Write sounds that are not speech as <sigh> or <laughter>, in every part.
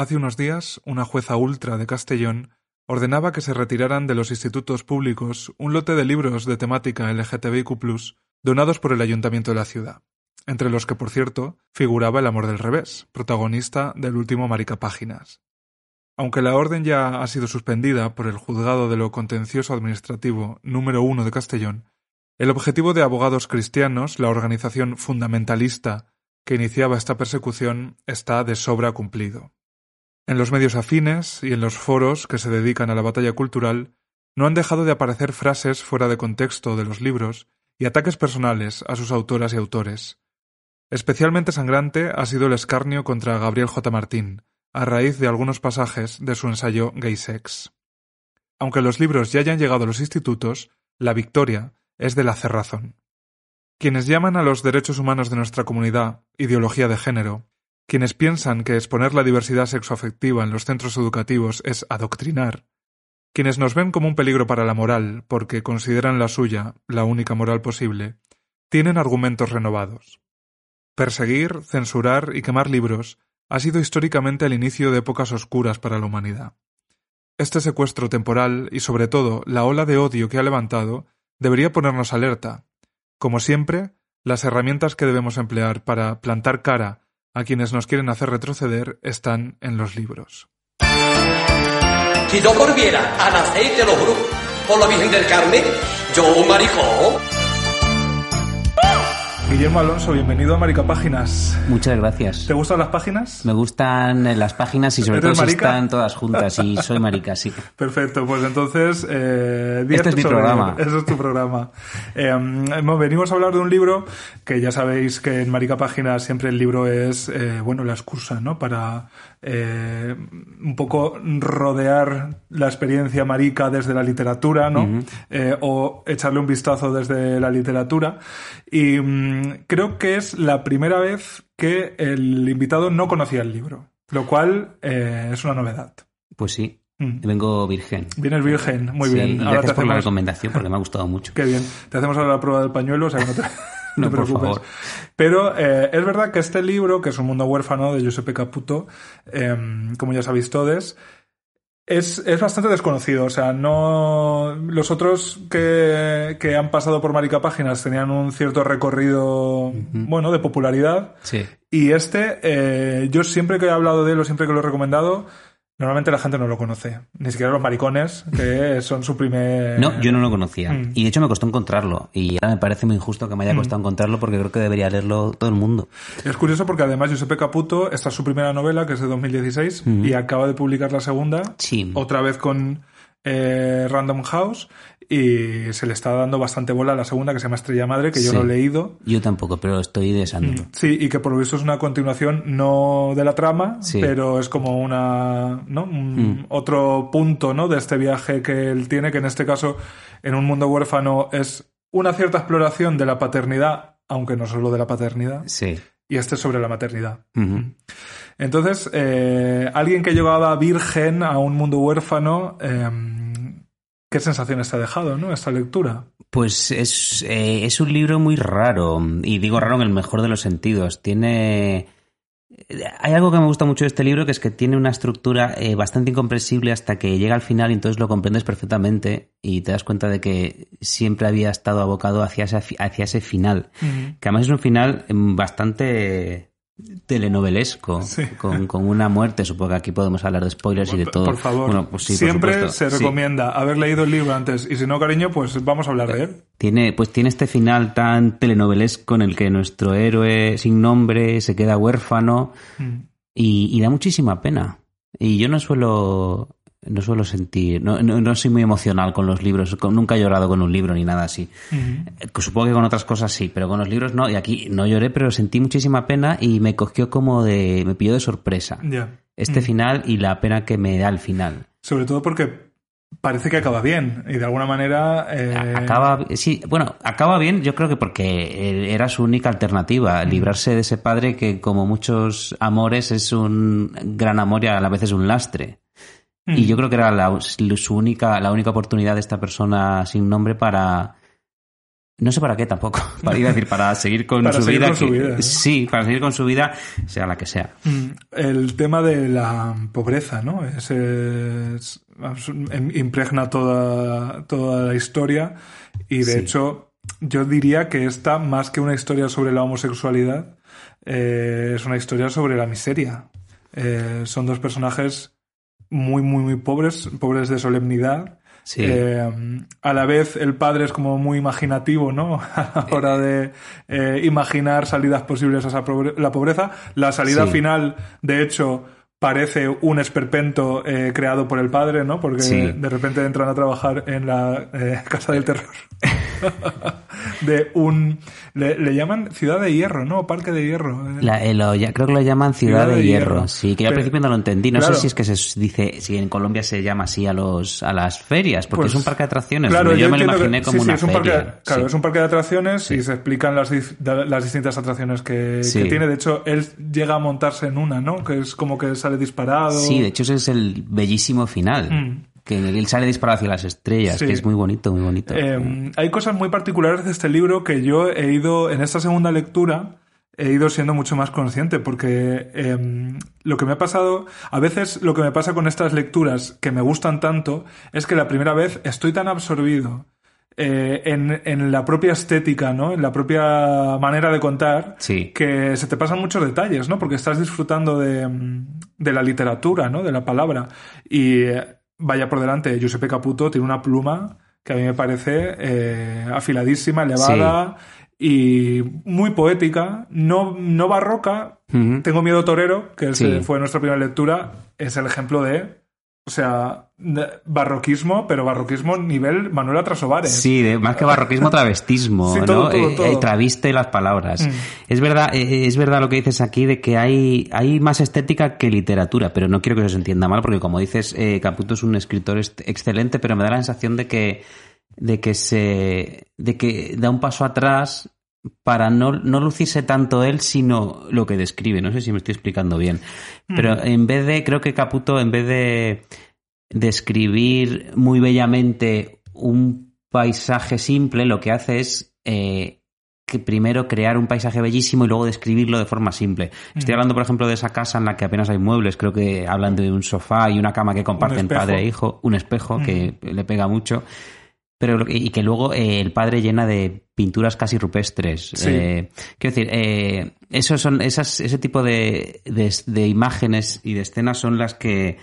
Hace unos días, una jueza ultra de Castellón ordenaba que se retiraran de los institutos públicos un lote de libros de temática LGTBIQ+, donados por el ayuntamiento de la ciudad, entre los que, por cierto, figuraba El amor del revés, protagonista del último Maricapáginas. Aunque la orden ya ha sido suspendida por el Juzgado de lo Contencioso Administrativo número uno de Castellón, el objetivo de Abogados Cristianos, la organización fundamentalista que iniciaba esta persecución, está de sobra cumplido. En los medios afines y en los foros que se dedican a la batalla cultural no han dejado de aparecer frases fuera de contexto de los libros y ataques personales a sus autoras y autores. Especialmente sangrante ha sido el escarnio contra Gabriel J. Martín, a raíz de algunos pasajes de su ensayo Gay Sex. Aunque los libros ya hayan llegado a los institutos, la victoria es de la cerrazón. Quienes llaman a los derechos humanos de nuestra comunidad ideología de género quienes piensan que exponer la diversidad sexoafectiva en los centros educativos es adoctrinar, quienes nos ven como un peligro para la moral porque consideran la suya la única moral posible, tienen argumentos renovados. Perseguir, censurar y quemar libros ha sido históricamente el inicio de épocas oscuras para la humanidad. Este secuestro temporal y sobre todo la ola de odio que ha levantado debería ponernos alerta. Como siempre, las herramientas que debemos emplear para plantar cara a quienes nos quieren hacer retroceder están en los libros. Si yo volviera a nacer, te lo juro, por la Virgen del Carmen, yo un maricón. Guillermo Alonso, bienvenido a Marica Páginas. Muchas gracias. ¿Te gustan las páginas? Me gustan las páginas y sobre todo si están todas juntas y soy marica, sí. <laughs> Perfecto, pues entonces... Eh, este es mi programa. Eso es tu programa. <laughs> Eh, venimos a hablar de un libro que ya sabéis que en Marica Páginas siempre el libro es, eh, bueno, la excusa, ¿no? Para eh, un poco rodear la experiencia marica desde la literatura, ¿no? Eh, o echarle un vistazo desde la literatura. Y mm, creo que es la primera vez que el invitado no conocía el libro, lo cual eh, es una novedad. Pues sí. Mm. Vengo virgen. Vienes virgen, muy bien. gracias por la recomendación porque me ha gustado mucho. <laughs> Qué bien. Te hacemos ahora la prueba del pañuelo, o sea que <laughs> no te, no, Por favor. Pero eh, es verdad que este libro, que es Un mundo huérfano de Giuseppe Caputo, em, como ya sabéis todos, es, es, bastante desconocido. O sea, no. Los otros que, que han pasado por Marica Páginas tenían un cierto recorrido, bueno, de popularidad. Sí. Y este, eh, yo siempre que he hablado de él o siempre que lo he recomendado, Normalmente la gente no lo conoce, ni siquiera los maricones, que <laughs> son su primer... No, yo no lo conocía. Mm. Y de hecho me costó encontrarlo. Y ahora me parece muy injusto que me haya mm. costado encontrarlo porque creo que debería leerlo todo el mundo. Es curioso porque además Giuseppe Caputo, esta es su primera novela, que es de 2016, y acaba de publicar la segunda, sí. otra vez con eh, Random House, y se le está dando bastante bola a la segunda que se llama Estrella Madre, que yo no he leído. Yo tampoco, pero estoy deseándolo. Mm, sí, y que por lo visto es una continuación no de la trama, pero es como una, ¿no? Un, mm. otro punto, ¿no? De este viaje que él tiene, que en este caso, en un mundo huérfano, es una cierta exploración de la paternidad, aunque no solo de la paternidad. Sí. Y este es sobre la maternidad. Mm. Entonces, eh, alguien que llegaba virgen a un mundo huérfano, eh, ¿Qué sensaciones te ha dejado, no? Esta lectura. Pues es, eh, es un libro muy raro, y digo raro en el mejor de los sentidos. Tiene. Hay algo que me gusta mucho de este libro, que es que tiene una estructura eh, bastante incomprensible hasta que llega al final y entonces lo comprendes perfectamente y te das cuenta de que siempre había estado abocado hacia ese, hacia ese final. Que además es un final mm, bastante telenovelesco, con, con, una muerte. Supongo que aquí podemos hablar de spoilers y de todo. Por favor, pues siempre se recomienda haber leído el libro antes y si no, cariño, pues vamos a hablar de él. Tiene, pues tiene este final tan telenovelesco en el que nuestro héroe sin nombre se queda huérfano mm. y, da muchísima pena. Y yo no suelo no suelo sentir, no, no, no soy muy emocional con los libros, nunca he llorado con un libro ni nada así. Eh, Supongo que con otras cosas sí, pero con los libros no, y aquí no lloré, pero sentí muchísima pena y me cogió como de, me pilló de sorpresa. Este final y la pena que me da al final. Sobre todo porque parece que acaba bien y de alguna manera... eh, Acaba, sí, bueno, acaba bien, yo creo que porque era su única alternativa, librarse de ese padre que, como muchos amores, es un gran amor y a la vez es un lastre. Mm, Y yo creo que era la, su única, la única oportunidad de esta persona sin nombre para. No sé para qué tampoco. <laughs> Para ir a decir, para seguir con Para su seguir vida. con su vida, ¿no? Sí, para seguir con su vida, sea la que sea. Mm, El tema de la pobreza, ¿no? Es, em- impregna toda, toda la historia y de Sí. hecho yo diría que esta, más que una historia sobre la homosexualidad, eh, es una historia sobre la miseria. Eh, son dos personajes muy, muy, muy pobres, pobres de solemnidad. Sí. Eh, a la vez el padre es como muy imaginativo, ¿no? <laughs> A la hora de eh, imaginar salidas posibles a esa pobre- la pobreza. La salida Sí. final, de hecho, parece un esperpento eh, creado por el padre, ¿no? Porque Sí. de repente entran a trabajar en la eh, <laughs> Casa del Terror. <laughs> <laughs> de un... Le, le llaman Ciudad de Hierro, ¿no? Parque de Hierro. La- eh, lo- ya- creo que lo llaman Ciudad, de, Hierro. Sí, que yo al principio no lo entendí. No claro. sé si es que se dice, si en Colombia se llama así a los a las ferias, porque Pues, es un parque de atracciones. Claro, yo, me lo que- imaginé como sí, una es un parque, feria. claro, Sí. es un parque de atracciones y se explican las, las distintas atracciones que tiene. De hecho, él llega a montarse en una, ¿no? Que es como que sale disparado. Sí, de hecho ese es el bellísimo final. Mm. Que él sale disparado hacia las estrellas, Sí. que es muy bonito, muy bonito. Eh, hay cosas muy particulares de este libro que yo he ido, en esta segunda lectura, he ido siendo mucho más consciente porque eh, lo que me ha pasado, a veces lo que me pasa con estas lecturas que me gustan tanto es que la primera vez estoy tan absorbido eh, en, en la propia estética, ¿no? En la propia manera de contar, Sí. que se te pasan muchos detalles, ¿no? Porque estás disfrutando de, de la literatura, ¿no? De la palabra. Y vaya por delante, Giuseppe Caputo tiene una pluma que a mí me parece eh, afiladísima, elevada y muy poética, no, no barroca. Tengo miedo torero, que Sí. fue nuestra primera lectura, es el ejemplo de, o sea, barroquismo, pero barroquismo nivel Manuela Trasovares. Sí, de- más que barroquismo, <laughs> travestismo, Sí, ¿no? todo, todo, Eh, eh, traviste las palabras. Mm. Es verdad, eh, es verdad lo que dices aquí de que hay, hay más estética que literatura, pero no quiero que se entienda mal, porque como dices, eh, Caputo es un escritor excelente, pero me da la sensación de que, de que se, de que da un paso atrás para no, no lucirse tanto él, sino lo que describe. No sé si me estoy explicando bien. Pero Mm. en vez de, creo que Caputo, en vez de describir muy bellamente un paisaje simple, lo que hace es eh, que primero crear un paisaje bellísimo y luego describirlo de forma simple. Estoy hablando, por ejemplo, de esa casa en la que apenas hay muebles. Creo que hablan de un sofá y una cama que comparten padre e hijo, un espejo que le pega mucho. Pero y que luego eh, el padre llena de pinturas casi rupestres. Sí. Eh, quiero decir, eh, esos son esas, ese tipo de, de, de imágenes y de escenas son las que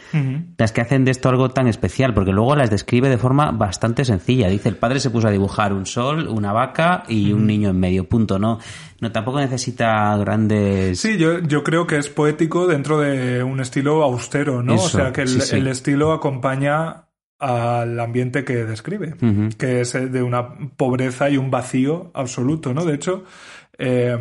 las que hacen de esto algo tan especial, porque luego las describe de forma bastante sencilla. Dice, el padre se puso a dibujar un sol, una vaca y un niño en medio, punto. No, no tampoco necesita grandes... Sí, yo, yo creo que es poético dentro de un estilo austero, ¿no? o sea, que el, sí, sí. el estilo acompaña al ambiente que describe, que es eh, de una pobreza y un vacío absoluto, ¿no? De hecho, eh,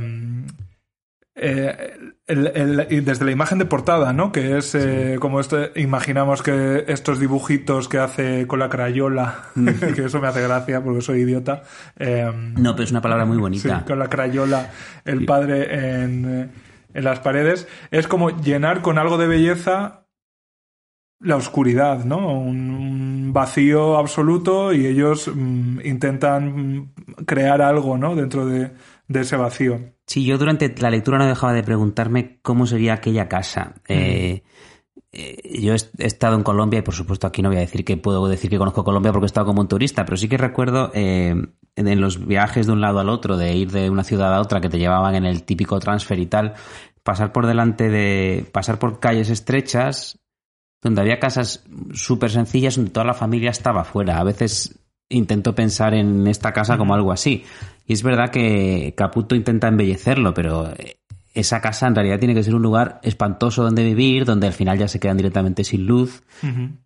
eh, el- el- y desde la imagen de portada, ¿no? Que es eh, como este, imaginamos que estos dibujitos que hace con la crayola, <laughs> que eso me hace gracia porque soy idiota. eh, No, pero es una palabra muy Sí, bonita. con la crayola, el padre en, en las paredes. Es como llenar con algo de belleza la oscuridad, ¿no? Un, un vacío absoluto y ellos mm, intentan mm, crear algo, ¿no? Dentro de, de ese vacío. Sí, yo durante la lectura no dejaba de preguntarme cómo sería aquella casa. Eh, eh, yo he, he estado en Colombia y por supuesto aquí no voy a decir que puedo decir que conozco Colombia porque he estado como un turista, pero sí que recuerdo eh, en los viajes de un lado al otro, de ir de una ciudad a otra que te llevaban en el típico transfer y tal, pasar por delante de, pasar por calles estrechas donde había casas súper sencillas donde toda la familia estaba fuera. A veces intento pensar en esta casa como algo así. Y es verdad que Caputo intenta embellecerlo, pero esa casa en realidad tiene que ser un lugar espantoso donde vivir, donde al final ya se quedan directamente sin luz,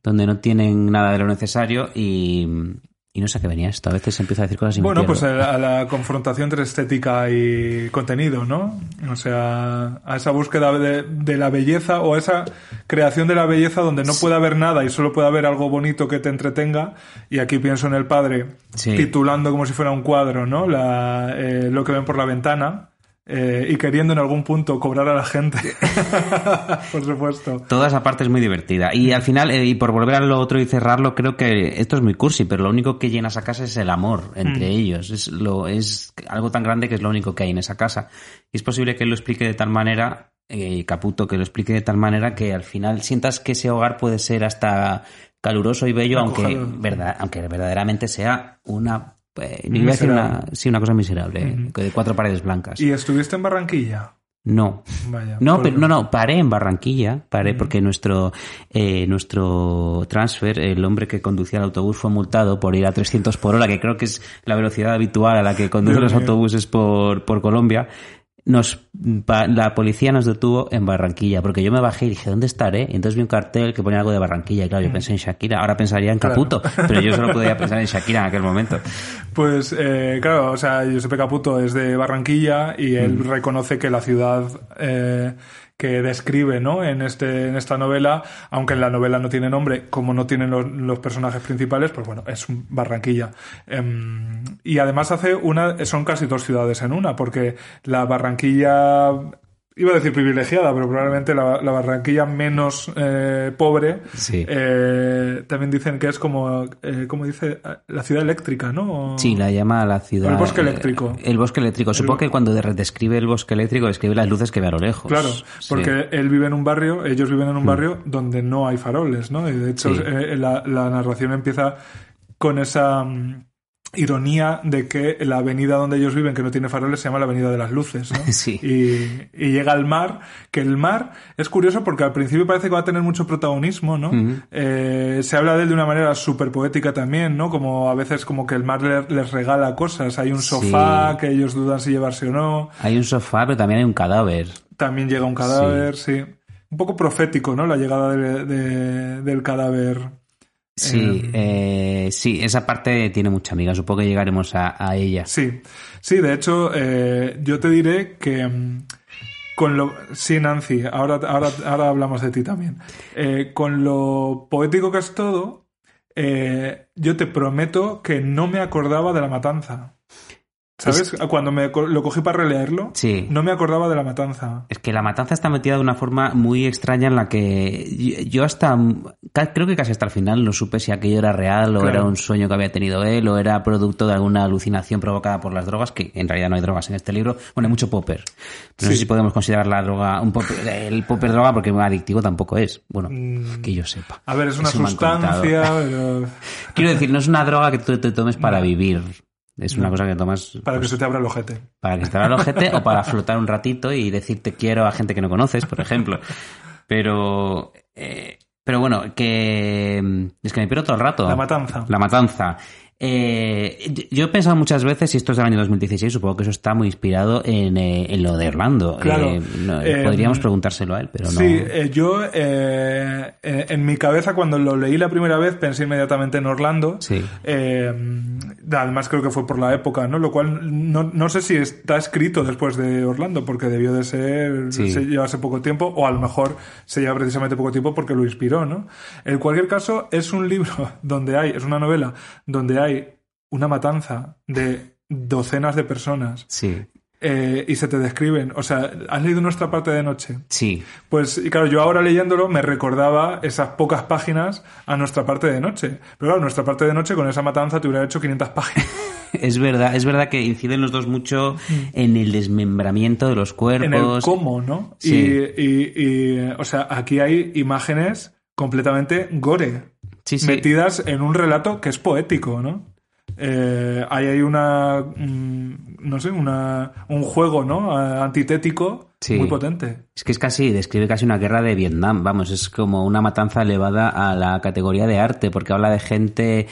donde no tienen nada de lo necesario y, y no sé a qué venía esto. A veces se empieza a decir cosas y Bueno, pues a la, a la confrontación entre estética y contenido, ¿no? O sea, a esa búsqueda de, de la belleza o a esa creación de la belleza donde no puede haber nada y solo puede haber algo bonito que te entretenga. Y aquí pienso en el padre Sí. titulando como si fuera un cuadro, ¿no? La, eh, lo que ven por la ventana. Eh, y queriendo en algún punto cobrar a la gente. <laughs> por supuesto. Toda esa parte es muy divertida. Y al final, eh, y por volver a lo otro y cerrarlo, creo que esto es muy cursi, pero lo único que llena esa casa es el amor entre ellos. Es, lo, es algo tan grande que es lo único que hay en esa casa. Y es posible que él lo explique de tal manera, eh, Caputo, que lo explique de tal manera que al final sientas que ese hogar puede ser hasta caluroso y bello, aunque, verdad, aunque verdaderamente sea una... eh, iba a decir una, sí, una cosa miserable, que de cuatro paredes blancas. ¿Y estuviste en Barranquilla? No, Vaya. no, pues- pero, no, no, paré en Barranquilla, paré porque nuestro, eh, nuestro transfer, el hombre que conducía el autobús fue multado por ir a 300 por hora, que creo que es la velocidad habitual a la que conducen los autobuses por, por Colombia. Nos, la policía nos detuvo en Barranquilla, porque yo me bajé y dije, ¿dónde estaré? Y entonces vi un cartel que ponía algo de Barranquilla, y claro, yo pensé en Shakira, ahora pensaría en Claro. Caputo, pero yo solo podía <laughs> pensar en Shakira en aquel momento. Pues eh, claro, o sea, Giuseppe Caputo es de Barranquilla y él Mm. reconoce que la ciudad eh, que describe ¿no? en, este, en esta novela, aunque en la novela no tiene nombre, como no tienen los, los personajes principales, pues bueno, es un Barranquilla. Em, y además hace una, son casi dos ciudades en una, porque la Barranquilla iba a decir privilegiada, pero probablemente la, la Barranquilla menos eh, pobre, Sí. eh, también dicen que es como, eh, como dice, la ciudad eléctrica, ¿no? O- Sí, la llama la ciudad. El bosque eh, eléctrico. El bosque eléctrico. Supongo que cuando de- describe el bosque eléctrico, describe las luces que ve a lo lejos. Claro, Sí. porque él vive en un barrio, ellos viven en un barrio donde no hay faroles, ¿no? Y de hecho, Sí. eh, la, la narración empieza con esa mm, ironía de que la avenida donde ellos viven, que no tiene faroles, se llama la Avenida de las Luces, ¿no? <laughs> Sí. Y, y llega al mar, que el mar es curioso porque al principio parece que va a tener mucho protagonismo, ¿no? Eh, se habla de él de una manera súper poética también, ¿no? Como a veces como que el mar le- les regala cosas. Hay un Sí. sofá que ellos dudan si llevarse o no. Hay un sofá, pero también hay un cadáver. También llega un cadáver, sí. Un poco profético, ¿no? La llegada de- de- del cadáver. Sí, eh, sí, esa parte tiene mucha amiga. Supongo que llegaremos a, a ella. Sí, sí, de hecho, eh, yo te diré que mm, con lo... Sí, Nancy, ahora, ahora, ahora hablamos de ti también. Eh, con lo poético que es todo, eh, yo te prometo que no me acordaba de la matanza. ¿Sabes? Cuando me lo cogí para releerlo, Sí. no me acordaba de la matanza. Es que la matanza está metida de una forma muy extraña en la que yo- hasta creo que casi hasta el final no supe si aquello era real o Claro. era un sueño que había tenido él o era producto de alguna alucinación provocada por las drogas, que en realidad no hay drogas en este libro. Bueno, hay mucho popper. No sé si podemos considerar la droga un popper, el popper droga porque adictivo tampoco es. Bueno, que yo sepa. A ver, es una Eso sustancia, pero <laughs> Quiero decir, no es una droga que tú te tomes para vivir. Es una cosa que tomas para pues, que se te abra el ojete. para que te abra el ojete o para flotar un ratito y decir te quiero a gente que no conoces, por ejemplo. Pero, eh, pero bueno, que es que me pierdo todo el rato. La matanza. La matanza. Eh, yo he pensado muchas veces, y esto es del año 2016, supongo que eso está muy inspirado en, eh, en lo de Orlando. Claro. Eh, no, Eh, podríamos preguntárselo a él, pero no. Sí, eh, yo eh, en mi cabeza cuando lo leí la primera vez pensé inmediatamente en Orlando. Sí. Además creo que fue por la época, ¿no? Lo cual no, no sé si está escrito después de Orlando porque debió de ser, Sí. se llevarse poco tiempo o a lo mejor se lleva precisamente poco tiempo porque lo inspiró, ¿no? En cualquier caso es un libro <laughs> donde hay, es una novela donde hay una matanza de docenas de personas Sí, eh, y se te describen, o sea, ¿has leído nuestra parte de noche? sí. Pues y claro, yo ahora leyéndolo me recordaba esas pocas páginas a nuestra parte de noche. Pero claro, nuestra parte de noche con esa matanza te hubiera hecho 500 páginas. <laughs> Es verdad, es verdad que inciden los dos mucho en el desmembramiento de los cuerpos. Mm. en el cómo, ¿no? Sí. Y, y- y, o sea, aquí hay imágenes completamente gore, Sí, sí. metidas en un relato que es poético, ¿no? eh, ahí hay una, mm, no sé, una, un juego, ¿no? Antitético Sí. muy potente. Es que es casi, describe casi una guerra de Vietnam, vamos, es como una matanza elevada a la categoría de arte, porque habla de gente,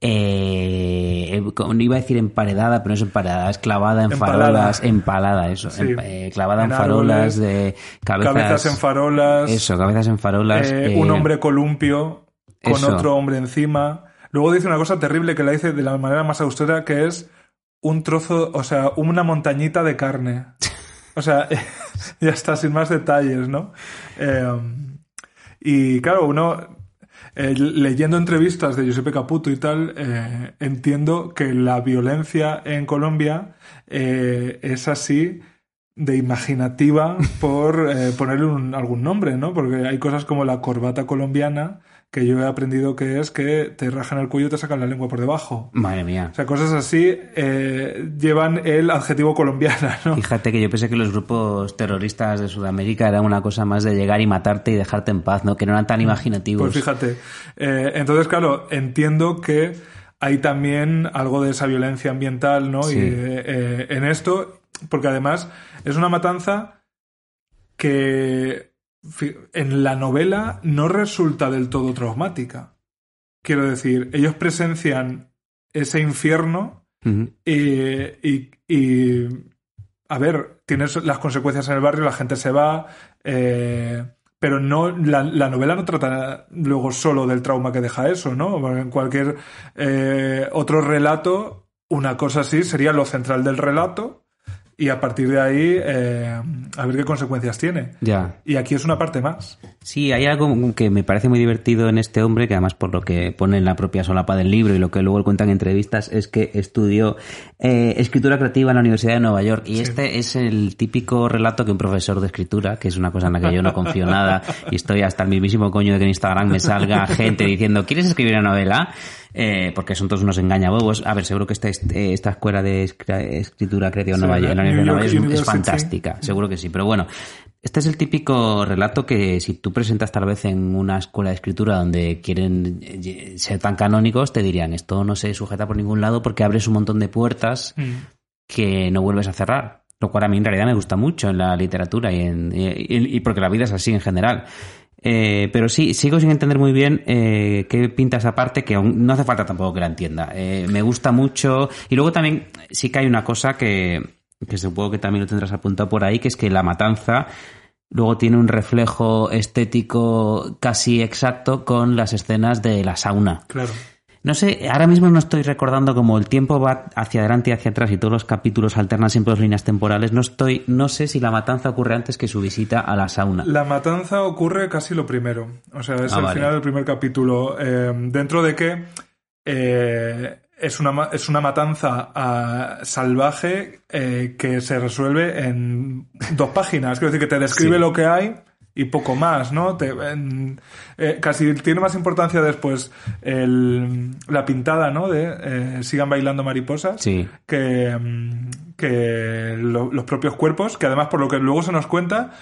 eh, iba a decir emparedada, pero no es emparedada, es clavada en Empalada. farolas, empalada, eso, Sí. eh, clavada en, En farolas árboles, de cabezas, Cabezas en farolas. eso, cabezas en farolas, eh, un hombre columpio con eso. otro hombre encima. Luego dice una cosa terrible que la dice de la manera más austera, que es un trozo, o sea, una montañita de carne. O sea, <laughs> ya está, sin más detalles, ¿no? Eh, y claro, uno, eh, leyendo entrevistas de Giuseppe Caputo y tal, eh, entiendo que la violencia en Colombia es así de imaginativa por ponerle un- algún nombre, ¿no? Porque hay cosas como la corbata colombiana que yo he aprendido que es que te rajan el cuello y te sacan la lengua por debajo. madre mía. O sea, cosas así eh, llevan el adjetivo colombiana, ¿no? Fíjate que yo pensé que los grupos terroristas de Sudamérica era una cosa más de llegar y matarte y dejarte en paz, ¿no? Que no eran tan imaginativos. Pues fíjate. Eh, entonces, claro, entiendo que hay también algo de esa violencia ambiental, ¿no? Sí. Y, eh, en esto, porque además es una matanza que en la novela no resulta del todo traumática. Quiero decir, ellos presencian ese infierno y, y- y, a ver, tienes las consecuencias en el barrio, la gente se va, eh, pero no la, la novela no trata luego solo del trauma que deja eso, ¿no? En cualquier eh, otro relato, una cosa así sería lo central del relato y a partir de ahí eh, a ver qué consecuencias tiene. Ya. Y aquí es una parte más. Sí, hay algo que me parece muy divertido en este hombre, que además por lo que pone en la propia solapa del libro y lo que luego él cuenta en entrevistas, es que estudió eh, escritura creativa en la Universidad de Nueva York. Y este es el típico relato que un profesor de escritura, que es una cosa en la que yo no confío nada, y estoy hasta el mismísimo coño de que en Instagram me salga gente diciendo, ¿quieres escribir una novela? Eh, porque son todos unos engañabobos. A ver, seguro que esta, este- esta escuela de escri- escritura creativa en Sí, Nueva York, Nueva York es- fantástica, seguro que sí. Pero bueno, este es el típico relato que si tú presentas tal vez en una escuela de escritura donde quieren eh, ser tan canónicos, te dirían, esto no se sujeta por ningún lado porque abres un montón de puertas que no vuelves a cerrar. Lo cual a mí en realidad me gusta mucho en la literatura y, en, y, y porque la vida es así en general. Eh, pero sí, sigo sin entender muy bien eh, qué pinta esa parte, que aún no hace falta tampoco que la entienda. Eh, me gusta mucho. Y luego también sí que hay una cosa que, que supongo que también lo tendrás apuntado por ahí, que es que la matanza luego tiene un reflejo estético casi exacto con las escenas de la sauna. Claro. No sé, ahora mismo no estoy recordando como el tiempo va hacia adelante y hacia atrás y todos los capítulos alternan siempre dos líneas temporales. No estoy, no sé si la matanza ocurre antes que su visita a la sauna. La matanza ocurre casi lo primero. O sea, es Ah, el vale. final del primer capítulo. eh, dentro de que eh, es, una, es una matanza ah, salvaje eh, que se resuelve en dos páginas. Quiero decir que te describe Sí. lo que hay y poco más, ¿no? Te- en- eh, casi tiene más importancia después el- la pintada, ¿no? De eh, sigan bailando mariposas Sí. que, mm, que lo- los propios cuerpos, que además por lo que luego se nos cuenta,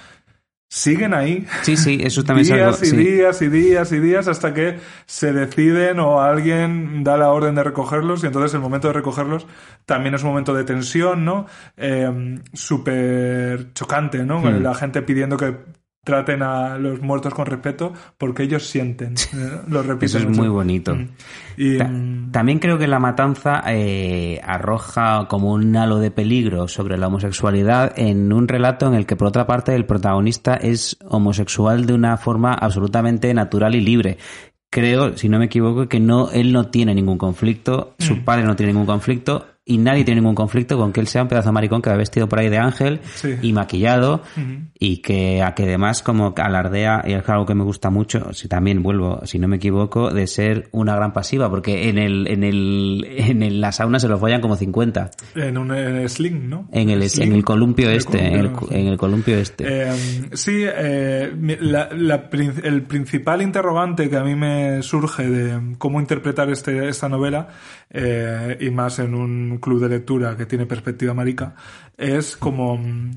siguen ahí. Sí, sí, eso también es días algo. y días y días y días hasta que se deciden o alguien da la orden de recogerlos y entonces el momento de recogerlos también es un momento de tensión, ¿no? Eh, Súper chocante, ¿no? Hmm. La gente pidiendo que traten a los muertos con respeto porque ellos sienten. ¿eh? Lo repiten Eso es mucho. muy bonito. Mm. Y, Ta- También creo que la matanza eh, arroja como un halo de peligro sobre la homosexualidad en un relato en el que, por otra parte, el protagonista es homosexual de una forma absolutamente natural y libre. Creo, si no me equivoco, que no, él no tiene ningún conflicto, su Mm. padre no tiene ningún conflicto y nadie tiene ningún conflicto con que él sea un pedazo de maricón que va vestido por ahí de ángel Sí. y maquillado y que a que además como alardea y es algo que me gusta mucho si también vuelvo si no me equivoco de ser una gran pasiva porque en el en el en el- la sauna se lo follan como 50 En un sling, ¿no? en el Sling. en el columpio En el este en el, columpio, sí. en el columpio este Eh, sí, eh, la- la el principal interrogante que a mí me surge de cómo interpretar este, esta novela, eh, y más en un club de lectura que tiene perspectiva marica, es como mm,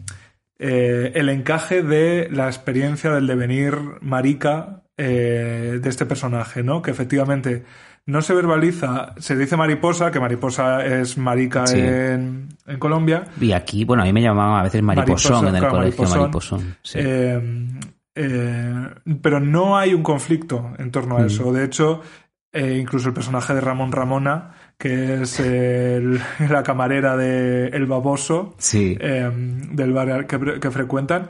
eh, el encaje de la experiencia del devenir marica eh, de este personaje, ¿no? Que efectivamente no se verbaliza, se dice mariposa, que mariposa es marica Sí. en, en Colombia, Y aquí, bueno, a mí me llamaban a veces mariposón en el claro, colegio, mariposón. mariposón. sí. Eh, eh, pero no hay un conflicto en torno a Mm. eso. De hecho, eh, incluso el personaje de Ramón Ramona, que es el- <laughs> la camarera de El Baboso, Sí. eh, del bar que, que frecuentan,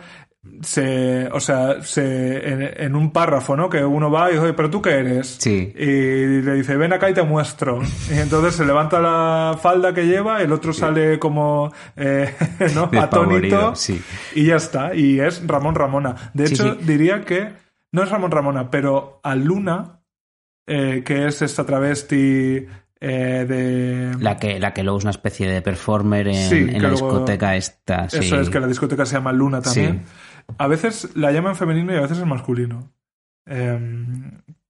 se, o sea, se, en, en un párrafo, ¿no? Que uno va y dice, "Oye, pero tú qué eres? Sí. Y le dice, ven acá y te muestro. Y entonces se levanta la falda que lleva, el otro sale como, eh, <laughs> <laughs> Atónito. sí. Y ya está. Y es Ramón Ramona. De hecho, diría que no es Ramón Ramona, pero a Luna, eh, que es esta travesti eh, de. La que, la que luego es una especie de performer en, Sí, en que la luego- discoteca esta. sí. Eso es que la discoteca se llama Luna también. Sí. A veces la llaman femenino y a veces es masculino. Eh,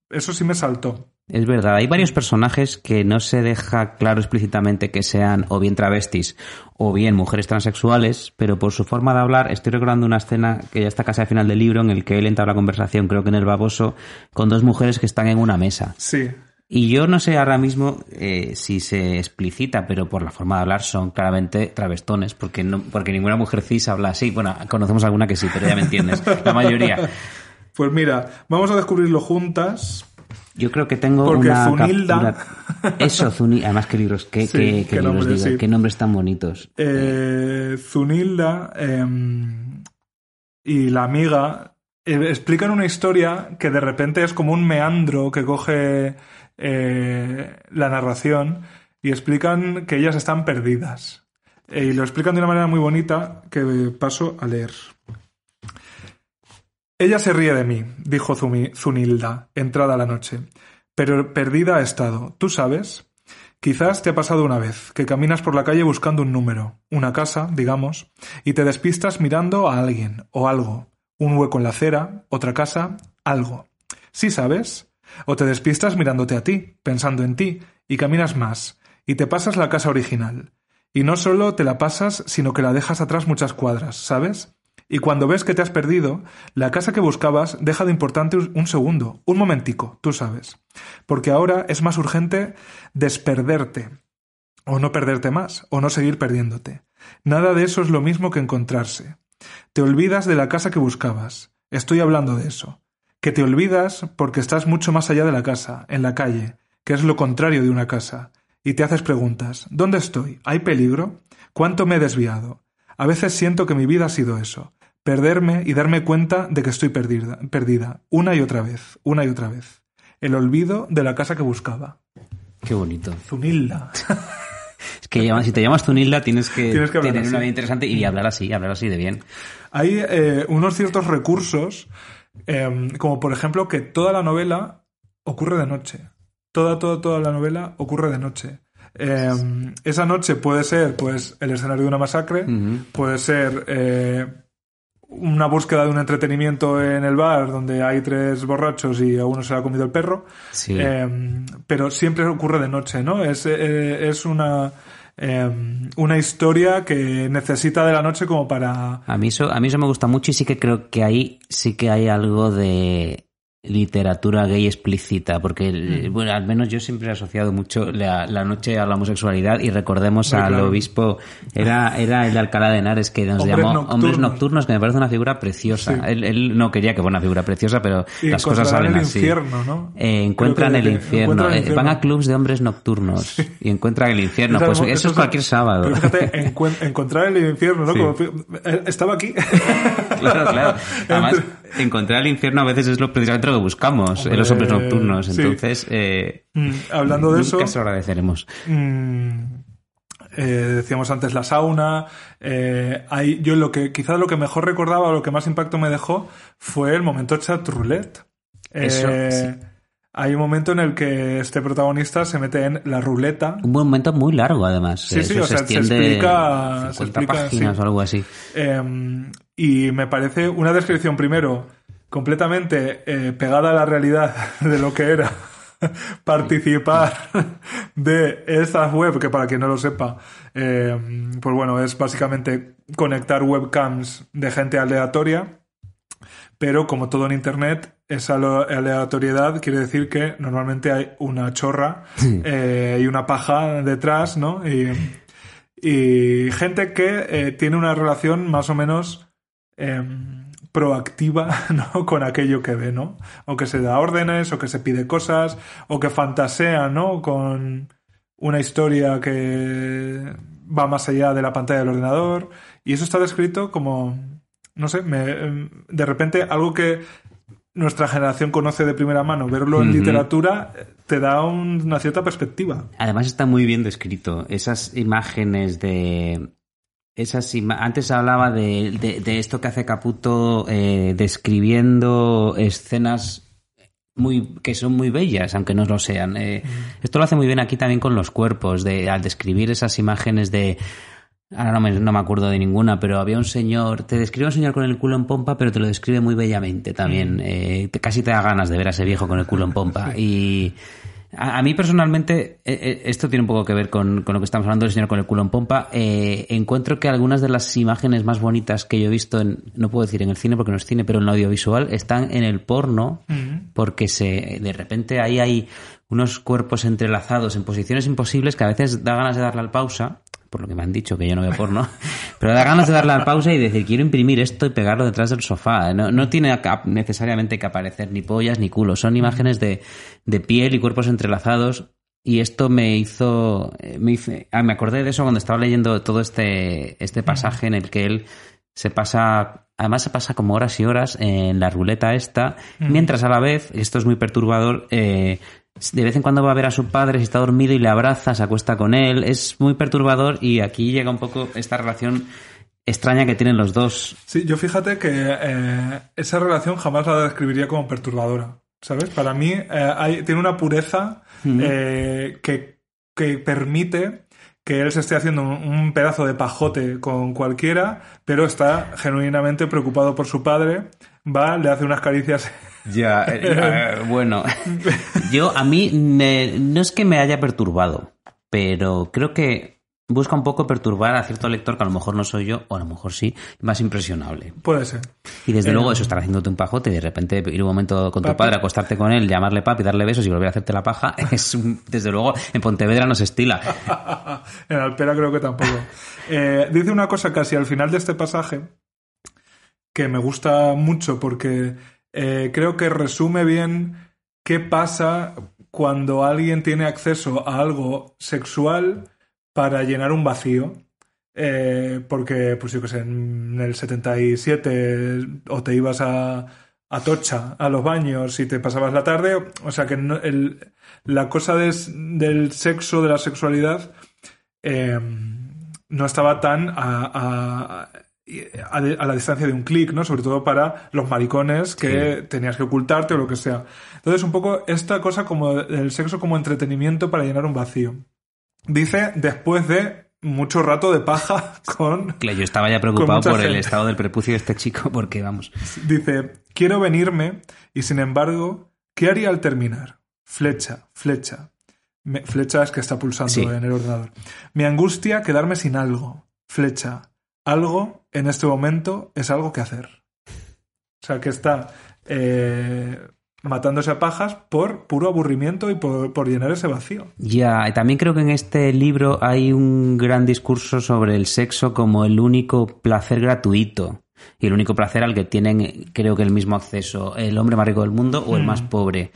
eso sí me saltó. Es verdad, hay varios personajes que no se deja claro explícitamente que sean o bien travestis o bien mujeres transexuales, pero por su forma de hablar estoy recordando una escena que ya está casi al final del libro en el que él entabla conversación, creo que en el baboso, con dos mujeres que están en una mesa. Sí. Y yo no sé ahora mismo eh, si se explicita, pero por la forma de hablar son claramente travestones, porque no, porque ninguna mujer cis habla así. Bueno, conocemos alguna que sí, pero ya me entiendes. La mayoría. <laughs> Pues mira, vamos a descubrirlo juntas. Yo creo que tengo Porque una Zunilda- captura- Eso, Zunilda. Además, qué libros, qué, Sí, qué- qué qué libros digo, sí. qué nombres tan bonitos. Eh, Zunilda em, y la amiga eh, explican una historia que de repente es como un meandro que coge eh, la narración y explican que ellas están perdidas. Eh, y lo explican de una manera muy bonita que paso a leer. Ella se ríe de mí, dijo Zunilda, entrada la noche, pero perdida ha estado. ¿Tú sabes? Quizás te ha pasado una vez, que caminas por la calle buscando un número, una casa, digamos, y te despistas mirando a alguien o algo, un hueco en la acera, otra casa, algo. ¿Sí sabes? O te despistas mirándote a ti, pensando en ti, y caminas más, y te pasas la casa original. Y no solo te la pasas, sino que la dejas atrás muchas cuadras, ¿sabes? Y cuando ves que te has perdido, la casa que buscabas deja de importante un segundo, un momentico, tú sabes. Porque ahora es más urgente desperderte, o no perderte más, o no seguir perdiéndote. Nada de eso es lo mismo que encontrarse. Te olvidas de la casa que buscabas. Estoy hablando de eso. Que te olvidas porque estás mucho más allá de la casa, en la calle, que es lo contrario de una casa. Y te haces preguntas. ¿Dónde estoy? ¿Hay peligro? ¿Cuánto me he desviado? A veces siento que mi vida ha sido eso. Perderme y darme cuenta de que estoy perdida, perdida, una y otra vez, una y otra vez. El olvido de la casa que buscaba. Qué bonito. Zunilda. <laughs> Es que si te llamas Zunilda tienes que, Tienes que hablar tener así. una vida interesante y hablar así, hablar así de bien. Hay eh, unos ciertos recursos, eh, como por ejemplo que toda la novela ocurre de noche. Toda, toda, toda la novela ocurre de noche. Eh, esa noche puede ser, pues, el escenario de una masacre, puede ser eh, una búsqueda de un entretenimiento en el bar donde hay tres borrachos y a uno se le ha comido el perro. Sí. Eh, pero siempre ocurre de noche, ¿no? Es, eh, es una, eh, una historia que necesita de la noche como para... A mí, eso, a mí eso me gusta mucho y sí que creo que ahí sí que hay algo de literatura gay explícita, porque Mm. bueno, al menos yo siempre he asociado mucho la, la noche a la homosexualidad y recordemos al claro. obispo, era, era el de Alcalá de Henares que nos Hombres llamó nocturnos. Hombres Nocturnos, que me parece una figura preciosa. Sí. Él, él no quería que fuera una figura preciosa, pero Y las cosas salen el así. infierno, ¿no? Eh, encuentran el infierno. encuentran el Eh, infierno. van a clubs de hombres nocturnos y encuentran el infierno. Pues eso es cualquier sábado. fíjate, encontrar el infierno, ¿no? Sí. Como eh, estaba aquí. <laughs> Claro, claro. <laughs> Además, encontrar el infierno a veces es lo precisamente lo que buscamos en los hombres Hombre, nocturnos. sí. Entonces, eh, Mm, Hablando de eso, se lo agradeceremos. mm, eh, decíamos antes la sauna. eh, hay, yo lo que, quizás lo que mejor recordaba, o lo que más impacto me dejó, fue el momento chat roulette. Eso, Eh, sí. Hay un momento en el que este protagonista se mete en la ruleta. Un momento muy largo, además. Sí, sí, Eso o sea, se extiende explica- se 50 explica, páginas sí. o algo así. Eh, y me parece una descripción, primero, completamente eh, pegada a la realidad <laughs> de lo que era <laughs> participar <laughs> de esta web, que para quien no lo sepa, eh, pues bueno, es básicamente conectar webcams de gente aleatoria. pero como todo en Internet, esa aleatoriedad quiere decir que normalmente hay una chorra eh, y una paja detrás, ¿no? Y, gente que eh, tiene una relación más o menos em, proactiva <laughs> ¿no? con aquello que ve, ¿no? O que se da órdenes, o que se pide cosas, o que fantasea, ¿no? Con una historia que va más allá de la pantalla del ordenador. Y eso está descrito como, no sé, me, de repente algo que nuestra generación conoce de primera mano, verlo en literatura te da una cierta perspectiva. Además está muy bien descrito. Esas imágenes de... Esas Antes hablaba de, esto que hace Caputo eh, describiendo escenas muy, que son muy bellas, aunque no lo sean. Eh, esto lo hace muy bien aquí también con los cuerpos, de, al describir esas imágenes de Ahora no me, no me, acuerdo de ninguna, pero había un señor, te describe un señor con el culo en pompa, pero te lo describe muy bellamente también. Eh, casi te da ganas de ver a ese viejo con el culo en pompa. Y a, mí personalmente, eh, eh, esto tiene un poco que ver con, con, lo que estamos hablando del señor con el culo en pompa. encuentro que algunas de las imágenes más bonitas que yo he visto, en, no puedo decir en el cine porque no es cine, pero en el audiovisual, están en el porno, porque se, de repente ahí hay unos cuerpos entrelazados en posiciones imposibles que a veces da ganas de darle al pausa por lo que me han dicho, que yo no veo porno, <laughs> pero da ganas de darle la pausa y decir, quiero imprimir esto y pegarlo detrás del sofá. No, no tiene necesariamente que aparecer ni pollas ni culos, son imágenes de, de piel y cuerpos entrelazados y esto me hizo, me, ah, me acordé de eso cuando estaba leyendo todo este, este pasaje en el que él se pasa, además se pasa como horas y horas en la ruleta esta, mientras a la vez, esto es muy perturbador, eh, de vez en cuando va a ver a su padre, si está dormido y le abraza, se acuesta con él. Es muy perturbador y aquí llega un poco esta relación extraña que tienen los dos. Sí, yo fíjate que eh, esa relación jamás la describiría como perturbadora. ¿Sabes? Para mí eh, tiene una pureza eh, que, que permite que él se esté haciendo un pedazo de pajote con cualquiera, pero está genuinamente preocupado por su padre, va, le hace unas caricias ya, <laughs> eh, eh, bueno, yo a mí no es que me haya perturbado, pero creo que busca un poco perturbar a cierto lector que a lo mejor no soy yo, o a lo mejor sí, más impresionable. Puede ser. Y desde luego eso, estar haciénute un pajote de repente ir un momento con tu padre, acostarte con él, llamarle papi, darle besos y volver a hacerte la paja, <laughs> es desde luego en Pontevedra no se estila. <laughs> en Alpera creo que tampoco. Eh, dice una cosa casi al final de este pasaje que me gusta mucho porque eh, creo que resume bien qué pasa cuando alguien tiene acceso a algo sexual para llenar un vacío. Eh, porque, pues yo que sé, en el 77 o te ibas a, a Tocha, a los baños y te pasabas la tarde. O sea que la cosa del sexo, de la sexualidad, eh, no estaba tan a, la distancia de un clic, ¿no? Sobre todo para los maricones que tenías que ocultarte o lo que sea. Entonces, un poco esta cosa como el sexo como entretenimiento para llenar un vacío. Dice, después de mucho rato de paja <laughs> con... Claro, yo estaba ya preocupado por el estado del prepucio de este chico, <laughs> porque vamos... Dice, quiero venirme y sin embargo, ¿qué haría al terminar? Flecha, flecha. flecha es que está pulsando en el ordenador. Mi angustia, quedarme sin algo. Flecha, algo en este momento es algo que hacer. O sea, que está eh, matándose a pajas por puro aburrimiento y por, llenar ese vacío. Ya, también creo que en este libro hay un gran discurso sobre el sexo como el único placer gratuito y el único placer al que tienen, creo que, el mismo acceso el hombre más rico del mundo o el mm. más pobre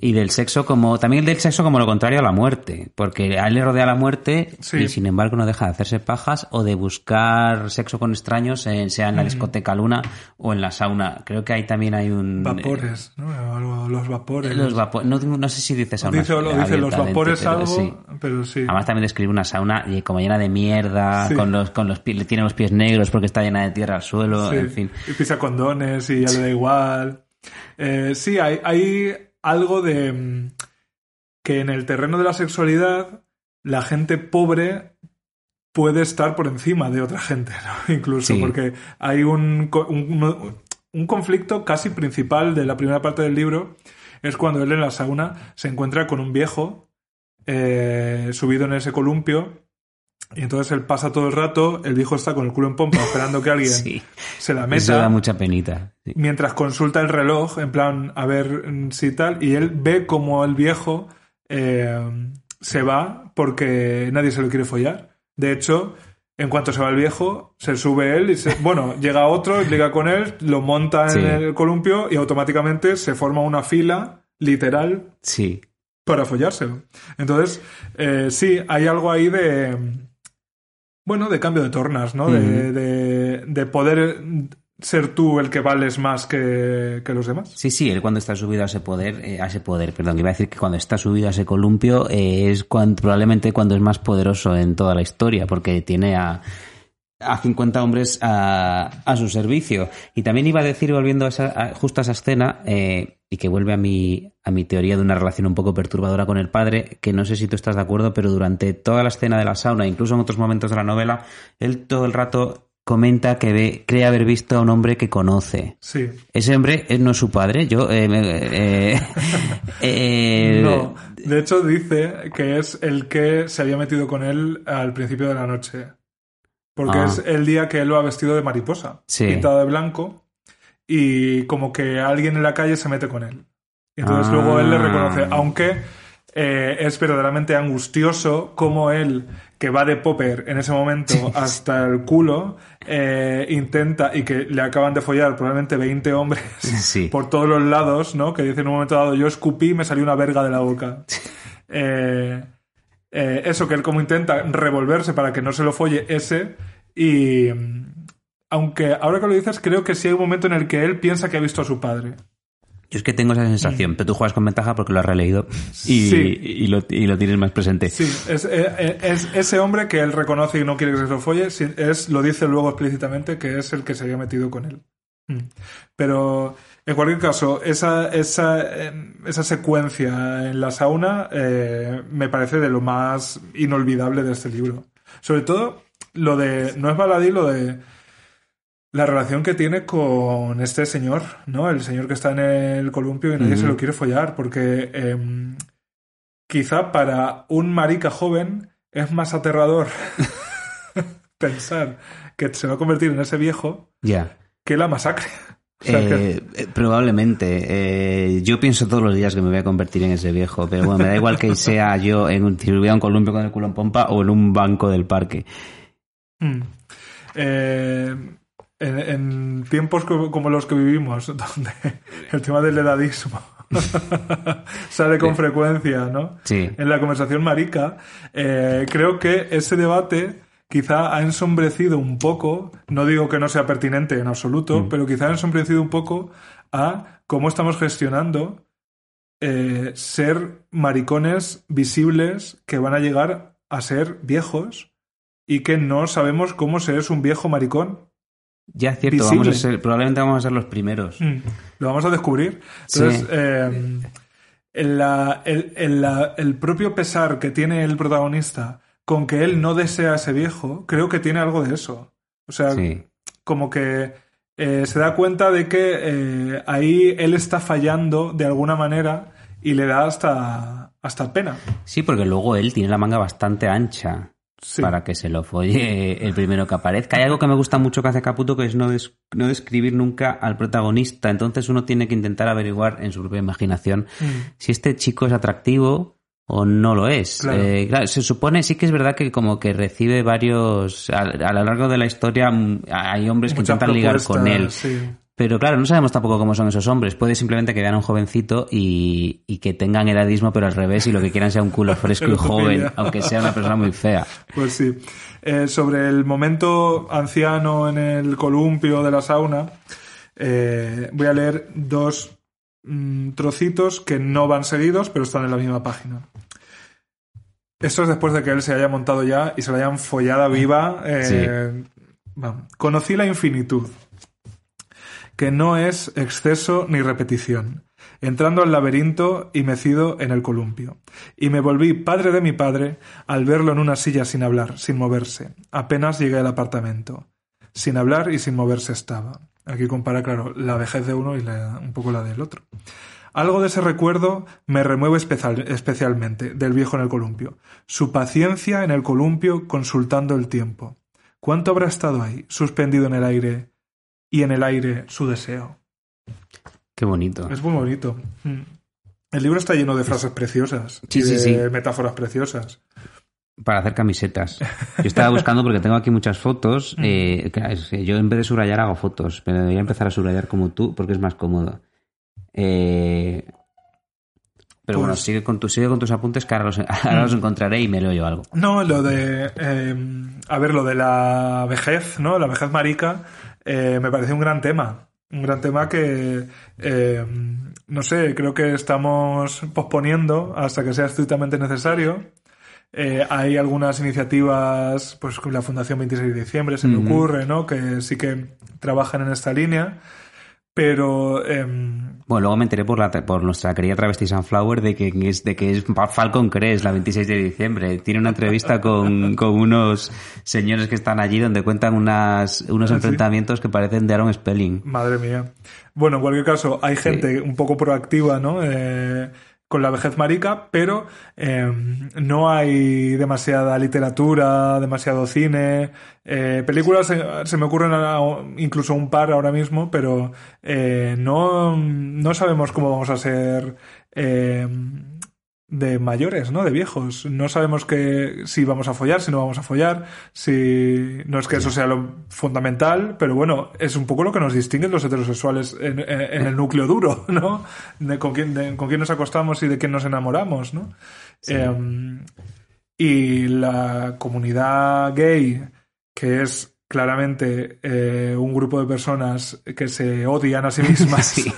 y del sexo como también del sexo como lo contrario a la muerte porque a él le rodea la muerte y sin embargo no deja de hacerse pajas o de buscar sexo con extraños sea en la discoteca luna o en la sauna. Creo que ahí también hay un vapores ¿no? los vapores. los no, sé si dice sauna dice, dice los vapores algo pero sí. Además también describe una sauna como llena de mierda con los con los pies tiene los pies negros porque está llena de tierra al suelo en fin. Y pisa condones y ya le da igual. Eh, sí hay, hay algo de mm, que en el terreno de la sexualidad la gente pobre puede estar por encima de otra gente, ¿no? <laughs> Incluso, porque hay un, un, conflicto casi principal de la primera parte del libro, es cuando él en la sauna se encuentra con un viejo eh, subido en ese columpio Y entonces él pasa todo el rato, el viejo está con el culo en pompa esperando que alguien <laughs> Sí. se la Eso da meta. mucha penita. Sí. Mientras consulta el reloj, en plan, a ver mm, si tal, y él ve como el viejo eh, se va porque nadie se lo quiere follar. De hecho, en cuanto se va el viejo, se sube él y se, bueno, <laughs> llega otro, liga con él, lo monta en el columpio y automáticamente se forma una fila literal Sí. para follárselo. Entonces, eh, sí, hay algo ahí de. Bueno, de cambio de tornas, ¿no? De, de, de poder ser tú el que vales más que, que los demás. Sí, sí, él cuando está subido a ese poder, eh, a ese poder, perdón, iba a decir que cuando está subido a ese columpio eh, es cuando, probablemente cuando es más poderoso en toda la historia, porque tiene a, a 50 hombres a, a su servicio. Y también iba a decir, volviendo a, esa, a- justo a esa escena, eh, y que vuelve a mi, a mi teoría de una relación un poco perturbadora con el padre, que no sé si tú estás de acuerdo, pero durante toda la escena de la sauna, incluso en otros momentos de la novela, él todo el rato comenta que ve, cree haber visto a un hombre que conoce. Sí. Ese hombre eh, no es su padre. Yo. eh, eh, <laughs> eh, No. De hecho, dice que es el que se había metido con él al principio de la noche. Porque Ah. es el día que él lo ha vestido de mariposa, Sí. pintado de blanco, y como que alguien en la calle se mete con él. Y entonces Ah. luego él le reconoce, aunque eh, es verdaderamente angustioso como él, que va de popper en ese momento hasta el culo, eh, intenta, y que le acaban de follar probablemente 20 hombres Sí. <laughs> por todos los lados, ¿no? Que dice en un momento dado, yo escupí y me salió una verga de la boca. <laughs> Eh, eh, eso que él como intenta revolverse para que no se lo folle ese y mm, aunque ahora que lo dices creo que sí hay un momento en el que él piensa que ha visto a su padre Yo es que tengo esa sensación, pero tú juegas con ventaja porque lo has releído y, Sí. y lo, y lo tienes más presente. sí es, eh, es ese hombre que él reconoce y no quiere que se lo folle es lo dice luego explícitamente que es el que se había metido con él Mm. pero en cualquier caso esa esa eh, esa secuencia en la sauna eh, me parece de lo más inolvidable de este libro sobre todo lo de no es baladí lo de la relación que tiene con este señor, ¿no? El señor que está en el columpio y nadie se lo quiere follar, porque em, quizá para un marica joven es más aterrador <laughs> pensar que se va a convertir en ese viejo que la masacre. O sea, que- Eh, eh, probablemente. Eh, yo pienso todos los días que me voy a convertir en ese viejo, pero bueno, me da igual que sea yo en un, si hubiera un columpio con el culo en pompa o en un banco del parque. Mm. Eh, en, en tiempos co- como los que vivimos, <laughs> donde el tema del edadismo <laughs> sale con frecuencia, ¿no? Sí. En la conversación marica, eh, creo que ese debate quizá ha ensombrecido un poco, no digo que no sea pertinente en absoluto, pero quizá ha ensombrecido un poco a cómo estamos gestionando eh, ser maricones visibles que van a llegar a ser viejos y que no sabemos cómo se es un viejo maricón. Ya es cierto, vamos a ser, probablemente vamos a ser los primeros. Mm, Lo vamos a descubrir. Entonces, Sí. eh, en la- el, en la- el propio pesar que tiene el protagonista con que él no desea a ese viejo, creo que tiene algo de eso. O sea, Sí. como que eh, se da cuenta de que eh, ahí él está fallando de alguna manera y le da hasta, hasta pena. Sí, porque luego él tiene la manga bastante ancha Sí. para que se lo folle el primero que aparezca. Hay algo que me gusta mucho que hace Caputo, que es no, des- no describir nunca al protagonista. Entonces uno tiene que intentar averiguar en su propia imaginación Mm. si este chico es atractivo o no lo es. Claro. Eh, claro, se supone, sí que es verdad que como que recibe varios... A, a lo largo de la historia mm, hay hombres que intentan ligar con él. sí. Pero claro, no sabemos tampoco cómo son esos hombres. Puede simplemente que vean a un jovencito y, y que tengan edadismo, pero al revés, y lo que quieran sea un culo fresco y <laughs> joven, aunque sea una persona muy fea. Pues sí. Eh, sobre el momento anciano en el columpio de la sauna, eh, voy a leer dos mm, trocitos que no van seguidos, pero están en la misma página. Esto es después de que él se haya montado ya y se la hayan follada viva. eh. Conocí la infinitud, que no es exceso ni repetición, entrando al laberinto y mecido en el columpio. Y me volví padre de mi padre al verlo en una silla sin hablar, sin moverse. Apenas llegué al apartamento. Sin hablar y sin moverse estaba. Aquí compara, claro, la vejez de uno y un poco la del otro. Algo de ese recuerdo me remueve especial- especialmente del viejo en el columpio. Su paciencia en el columpio consultando el tiempo. ¿Cuánto habrá estado ahí, suspendido en el aire, y en el aire su deseo? Qué bonito. Es muy bonito. Mm. El libro está lleno de frases preciosas. Sí, y sí, de sí. metáforas preciosas. Para hacer camisetas. Yo estaba buscando porque tengo aquí muchas fotos. <laughs> Mm. eh, yo en vez de subrayar hago fotos, pero debería empezar a subrayar como tú porque es más cómodo. Eh, pero bueno, Pues- sigue con, tu, sigue con tus apuntes que ahora los, <laughs> ahora los encontraré y me leo yo algo. No, lo de. eh, a ver, lo de la vejez, ¿no? La vejez marica, eh, me parece un gran tema. Un gran tema que. eh, no sé, creo que estamos posponiendo hasta que sea estrictamente necesario. Eh, hay algunas iniciativas, pues con la Fundación 26 de Diciembre, se me ocurre, ¿no? Que sí que trabajan en esta línea. Pero. em, Bueno, luego me enteré por, la, por nuestra querida travesti Sunflower de que es, de que es Falcon Crest la 26 de diciembre. Tiene una entrevista <laughs> con, con unos señores que están allí donde cuentan unas, unos ¿Ah, sí? enfrentamientos que parecen de Aaron Spelling. Madre mía. Bueno, en cualquier caso, hay gente un poco proactiva, ¿no? Eh, con la vejez marica, pero eh, no hay demasiada literatura, demasiado cine. Eh, películas se, se me ocurren incluso un par ahora mismo, pero eh, no, no sabemos cómo vamos a ser eh, de mayores, ¿no? De viejos. No sabemos que si vamos a follar, si no vamos a follar, si no es que eso sea lo fundamental, pero bueno, es un poco lo que nos distingue los heterosexuales en, en- en el núcleo duro, <laughs> ¿no? De con quién, de- con quién nos acostamos y de quién nos enamoramos, ¿no? Eh, y la comunidad gay, que es claramente eh, un grupo de personas que se odian a sí mismas <laughs> Sí.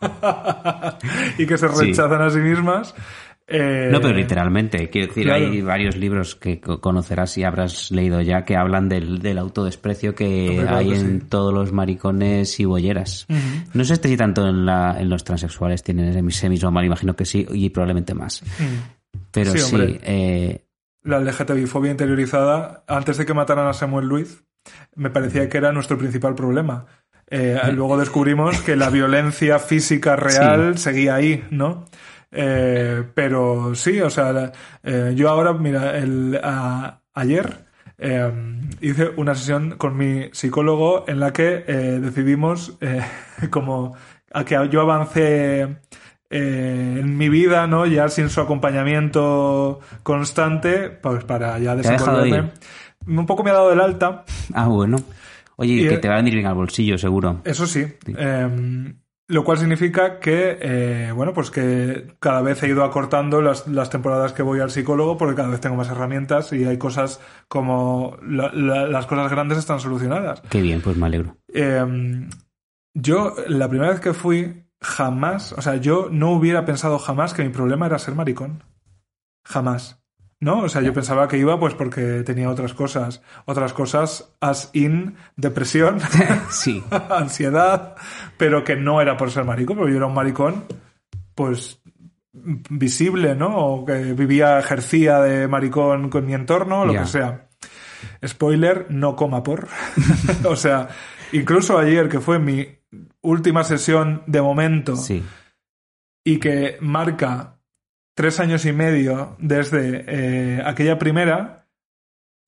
<laughs> y que se Sí. rechazan a sí mismas. Eh, No, pero literalmente. Quiero decir, claro. hay varios libros que co- conocerás y habrás leído ya que hablan del, del autodesprecio que hay que en sí. todos los maricones y bolleras. No sé si tanto en, la, en los transexuales tienen ese, mismo mal, imagino que sí, y probablemente más. Pero Sí, sí, eh, La LGTBI-fobia interiorizada, antes de que mataran a Samuel Luiz, me parecía que era nuestro principal problema. Eh, luego descubrimos que la violencia física real seguía ahí, ¿no? Eh, pero sí, o sea, eh, yo ahora, mira, el, a- ayer eh, hice una sesión con mi psicólogo en la que eh, decidimos <laughs> como a que yo avancé en mi vida, ¿no? Ya sin su acompañamiento constante, pues para ya desenvolverme. Un poco me ha dado del alta, ah, bueno. Oye, Y, que te va a venir bien al bolsillo, seguro. eso sí. Eh, lo cual significa que, eh, bueno, pues que cada vez he ido acortando las, las temporadas que voy al psicólogo porque cada vez tengo más herramientas y hay cosas como la- la- las cosas grandes están solucionadas. Qué bien, pues me alegro. Eh, yo, la primera vez que fui, jamás, o sea, yo no hubiera pensado jamás que mi problema era ser maricón. Jamás. ¿No? O sea, yo pensaba que iba pues porque tenía otras cosas. Otras cosas, as in, depresión, <laughs> Sí. <laughs> ansiedad, pero que no era por ser maricón, porque yo era un maricón, pues visible, ¿no? O que vivía, ejercía de maricón con mi entorno, lo que sea. Spoiler, no coma por. <laughs> o sea, incluso ayer, que fue mi última sesión de momento, Sí. y que marca tres años y medio desde eh, aquella primera,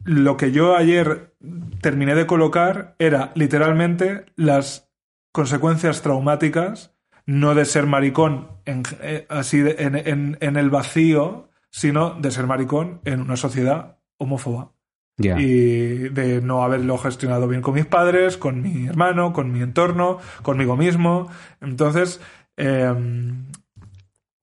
lo que yo ayer terminé de colocar era literalmente las consecuencias traumáticas, no de ser maricón en- eh, así de- en, en- en el vacío, sino de ser maricón en una sociedad homófoba y de no haberlo gestionado bien con mis padres, con mi hermano, con mi entorno, conmigo mismo. Entonces, eh,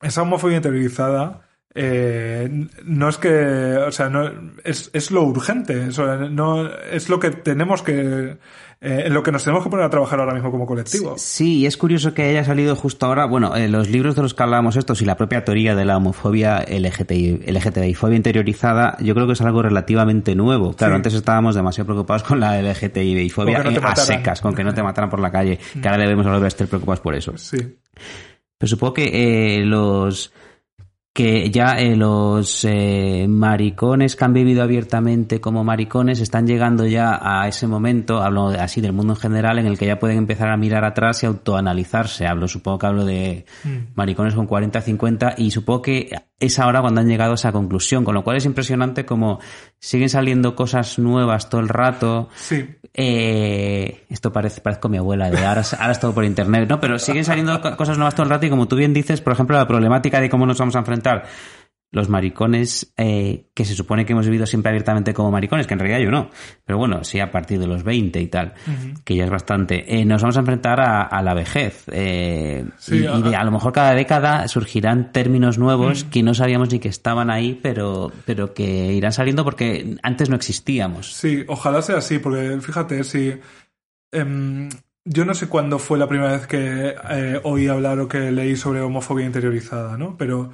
esa homofobia interiorizada eh, no es que, o sea, no, es, es lo urgente, no, es lo que tenemos que, eh, en lo que nos tenemos que poner a trabajar ahora mismo como colectivo. Sí, y es curioso que haya salido justo ahora, bueno, eh, los libros de los que hablábamos estos y la propia teoría de la homofobia LGTBI, LGTBI fobia interiorizada, yo creo que es algo relativamente nuevo. Claro, Sí. antes estábamos demasiado preocupados con la LGTBI fobia no a secas, con que no te mataran por la calle, que ahora debemos volver a estar preocupados por eso. Sí. Pero supongo que eh, los que ya eh, los eh, maricones que han vivido abiertamente como maricones están llegando ya a ese momento, hablo así del mundo en general, en el que ya pueden empezar a mirar atrás y autoanalizarse. Hablo, supongo que hablo de Mm. maricones con 40, 50 y supongo que es ahora cuando han llegado a esa conclusión, con lo cual es impresionante como siguen saliendo cosas nuevas todo el rato. Sí. Eh, esto parece, parezco mi abuela, de ahora, ahora es todo por internet, ¿no? Pero siguen saliendo co- cosas nuevas todo el rato y como tú bien dices, por ejemplo, la problemática de cómo nos vamos a enfrentar los maricones eh, que se supone que hemos vivido siempre abiertamente como maricones, que en realidad yo no, pero bueno, sí a partir de los 20 y tal, que ya es bastante. Eh, nos vamos a enfrentar a, a la vejez eh, Sí, y, y a- de- a lo mejor cada década surgirán términos nuevos que no sabíamos ni que estaban ahí, pero, pero que irán saliendo porque antes no existíamos. Sí, ojalá sea así, porque fíjate, si. em, yo no sé cuándo fue la primera vez que oí hablar o que leí sobre homofobia interiorizada, ¿no? Pero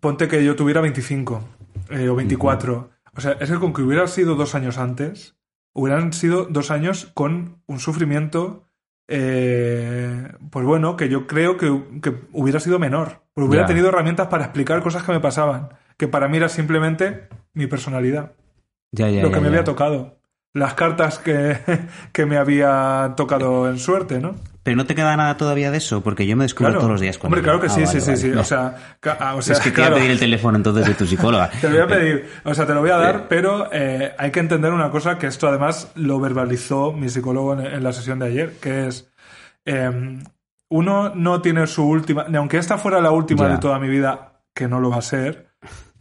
ponte que yo tuviera 25 eh, o 24. O sea, es que con que hubiera sido dos años antes, hubieran sido dos años con un sufrimiento, eh, pues bueno, que yo creo que, que hubiera sido menor. Porque hubiera tenido herramientas para explicar cosas que me pasaban, que para mí era simplemente mi personalidad Ya, ya, lo ya, que me había tocado. Las cartas que, <laughs> que me había tocado en suerte, ¿no? Pero no te queda nada todavía de eso, porque yo me descubro todos los días con Hombre, claro que Ah, sí, vale, sí, vale. sí, sí. O sea, ca- ah, o sea es que claro, quiero pedir el teléfono entonces de tu <laughs> psicóloga. te lo voy a pedir. O sea, te lo voy a dar, pero eh, hay que entender una cosa que esto además lo verbalizó mi psicólogo en, en la sesión de ayer, que es eh, uno no tiene su última, ni aunque esta fuera la última Ya. de toda mi vida, que no lo va a ser.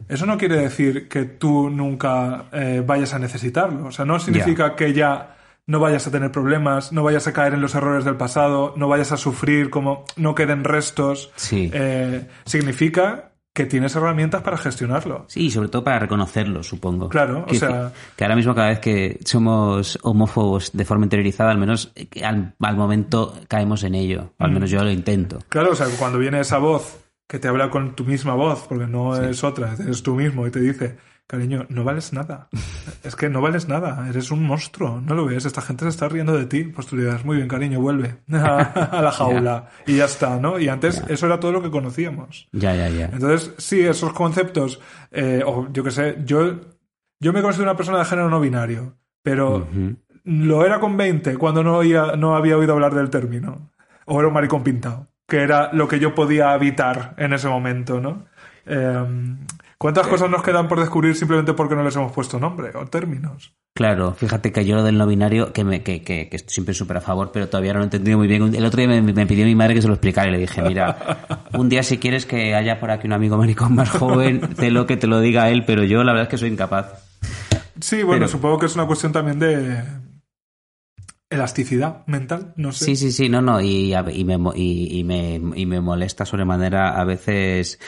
Eso no quiere decir que tú nunca eh, vayas a necesitarlo. O sea, no significa que ya no vayas a tener problemas, no vayas a caer en los errores del pasado, no vayas a sufrir, como no queden restos. Sí. Eh, significa que tienes herramientas para gestionarlo. Sí, sobre todo para reconocerlo, supongo. Claro, o que, sea- Que ahora mismo cada vez que somos homófobos de forma interiorizada, al menos eh, al momento caemos en ello. Al Mm. menos yo lo intento. Claro, o sea, cuando viene esa voz que te habla con tu misma voz, porque no es otra, es tú mismo, y te dice, cariño, no vales nada. <laughs> es que no vales nada, eres un monstruo, no lo ves, esta gente se está riendo de ti. Pues tú le das, muy bien, cariño, vuelve <laughs> a, <laughs> la jaula. Y ya está, ¿no? Y antes eso era todo lo que conocíamos. Ya, ya, ya. Entonces, sí, esos conceptos, eh, o yo qué sé, yo, yo me considero una persona de género no binario, pero lo era con 20 cuando no, oía- no había oído hablar del término. O era un maricón pintado, que era lo que yo podía habitar en ese momento, ¿no? Eh, ¿Cuántas cosas nos quedan por descubrir simplemente porque no les hemos puesto nombre o términos? Claro, fíjate que yo lo del no binario, que, me, que, que, que estoy siempre súper a favor, pero todavía no lo he entendido muy bien. El otro día me, me pidió mi madre que se lo explicara y le dije, mira, <laughs> un día si quieres que haya por aquí un amigo maricón más joven, te lo que te lo diga él, pero yo la verdad es que soy incapaz. Sí, bueno, Pero- supongo que es una cuestión también de elasticidad mental, no sé. Sí, sí, sí, no, no, y, y, me, y, y me, me molesta sobremanera a veces...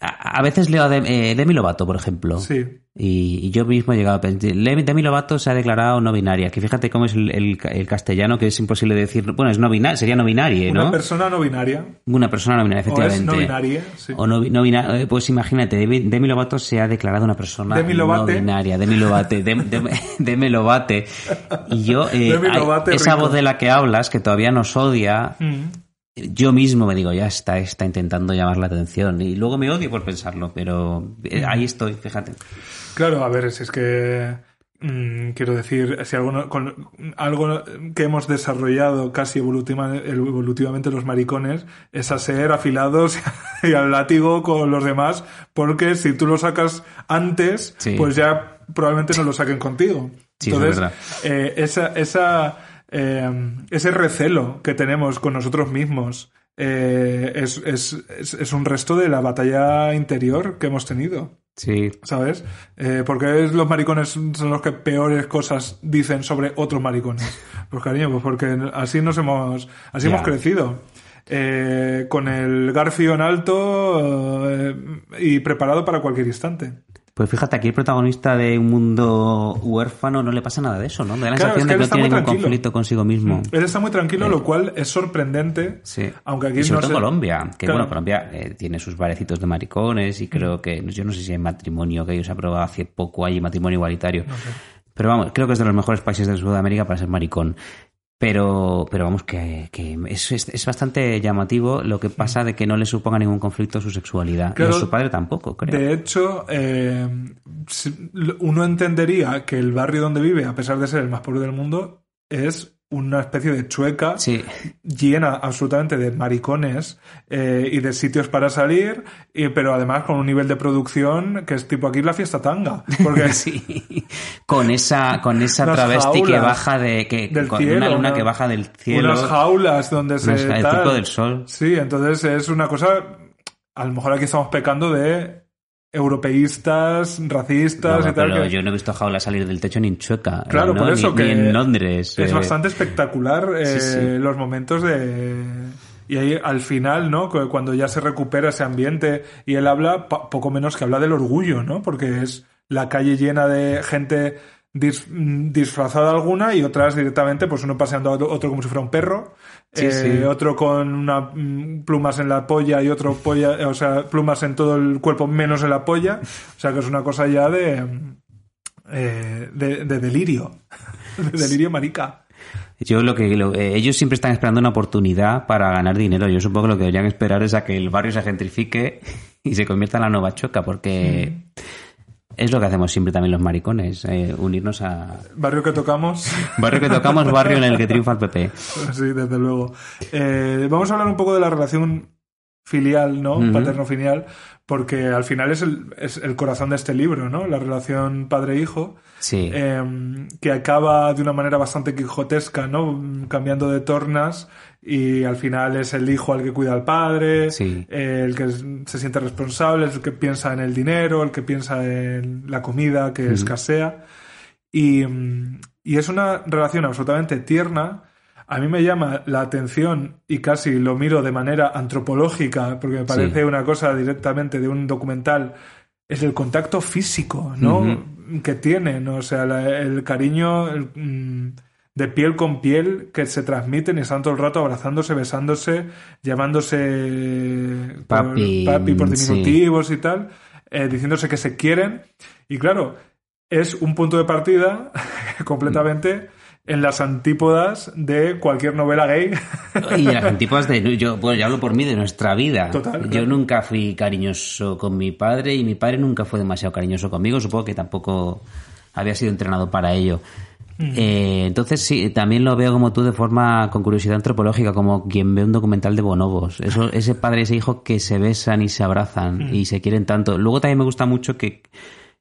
A, a veces leo a eh, Demi Lovato, por ejemplo. Sí. Y, y yo mismo he llegado a pensar, Demi Lovato se ha declarado no binaria, que fíjate cómo es el, el- el castellano, que es imposible decir, bueno, es no binaria, sería no binaria, Una ¿no? persona no binaria. Una persona no binaria, O es efectivamente. no binaria, sí. O no, no bina- eh, pues imagínate, Demi, Demi Lovato se ha declarado una persona Demi no binaria, Demi Lovate, Dem- <laughs> Dem- Demi Lovate. Y yo, eh, Demi hay- esa voz de la que hablas, que todavía nos odia, Mm. Yo mismo me digo, ya está, está intentando llamar la atención. Y luego me odio por pensarlo, pero eh, ahí estoy, fíjate. Claro, a ver, si es que mm, quiero decir, si algo, con, algo que hemos desarrollado casi evolutiva- evolutivamente los maricones es a ser afilados <laughs> y al látigo con los demás, porque si tú lo sacas antes, Sí. pues ya probablemente no lo saquen contigo. Sí, es Entonces, verdad. eh, esa, esa, eh, ese recelo que tenemos con nosotros mismos eh, es, es, es, es un resto de la batalla interior que hemos tenido. Sí, ¿Sabes? Eh, porque los maricones son los que peores cosas dicen sobre otros maricones. Pues cariño, pues porque así nos hemos, así hemos crecido. Eh, con el garfio en alto eh, y preparado para cualquier instante. Pues fíjate, aquí el protagonista de un mundo huérfano no le pasa nada de eso, ¿no? Me da la Claro, sensación es que de que no tiene ningún tranquilo. conflicto consigo mismo. Él está muy tranquilo, lo cual es sorprendente. Sí. Aunque aquí y sobre no todo en Colombia, que Claro. bueno, Colombia eh, tiene sus barecitos de maricones y creo que, yo no sé si hay matrimonio que ellos aprobado hace poco, hay matrimonio igualitario. Pero vamos, creo que es de los mejores países de Sudamérica para ser maricón. Pero, pero vamos, que, que es, es, es bastante llamativo lo que pasa de que no le suponga ningún conflicto su sexualidad. Claro, y a su padre tampoco, creo. De hecho, eh, uno entendería que el barrio donde vive, a pesar de ser el más pobre del mundo, es una especie de chueca Sí, llena absolutamente de maricones eh, y de sitios para salir, y, pero además con un nivel de producción que es tipo aquí la fiesta tanga. Porque <laughs> sí. Con esa, con esa travesti que baja de, que, del con cielo, una luna una- que baja del cielo. unas jaulas donde se... El del sol. Sí, entonces es una cosa... A lo mejor aquí estamos pecando de europeístas, racistas No, y tal. pero que- yo no he visto jaula salir del techo ni en Chueca. Claro, ¿no? por eso ni, que ni en Londres. Es eh. bastante espectacular eh, Sí, sí. los momentos de... Y ahí al final, ¿no? Cu- Cuando ya se recupera ese ambiente y él habla, poco menos que habla del orgullo, ¿no? Porque es la calle llena de gente dis- mm, disfrazada alguna y otras directamente, pues uno paseando a otro como si fuera un perro, Sí, eh, sí. otro con una, mm, plumas en la polla y otro polla, eh, o sea, plumas en todo el cuerpo menos en la polla. O sea, que es una cosa ya de, mm, eh, de, de delirio. <laughs> De delirio marica. Yo lo que lo- eh, ellos siempre están esperando una oportunidad para ganar dinero. Yo supongo que lo que deberían esperar es a que el barrio se gentrifique y se convierta en la nueva choca, porque es lo que hacemos siempre también los maricones, eh, unirnos a Barrio que tocamos, barrio que tocamos, barrio en el que triunfa el PP. <laughs> sí, desde luego. Eh, vamos a hablar un poco de la relación filial, ¿no? Ujú. Paterno-filial, porque al final es el, es el corazón de este libro, ¿no? La relación padre-hijo, Sí. eh, que acaba de una manera bastante quijotesca, ¿no? Cambiando de tornas y al final es el hijo al que cuida al padre, Sí. el que se siente responsable, el que piensa en el dinero, el que piensa en la comida que escasea. Y, y es una relación absolutamente tierna. A mí me llama la atención y casi lo miro de manera antropológica, porque me parece Sí. una cosa directamente de un documental, es el contacto físico, ¿no? Que tienen, o sea, la- el cariño el, mm, de piel con piel que se transmiten y están todo el rato abrazándose, besándose, llamándose por- Papi, papi por sí. diminutivos y tal, eh, diciéndose que se quieren. Y claro, es un punto de partida <laughs> completamente en las antípodas de cualquier novela gay. <laughs> Y las antípodas de. Yo, pues, yo hablo por mí, de nuestra vida. Total, yo claro. nunca fui cariñoso con mi padre y mi padre nunca fue demasiado cariñoso conmigo. Supongo que tampoco había sido entrenado para ello. Eh, entonces sí, también lo veo como tú de forma con curiosidad antropológica, como quien ve un documental de bonobos. Eso, ese padre y ese hijo que se besan y se abrazan y se quieren tanto. Luego también me gusta mucho que,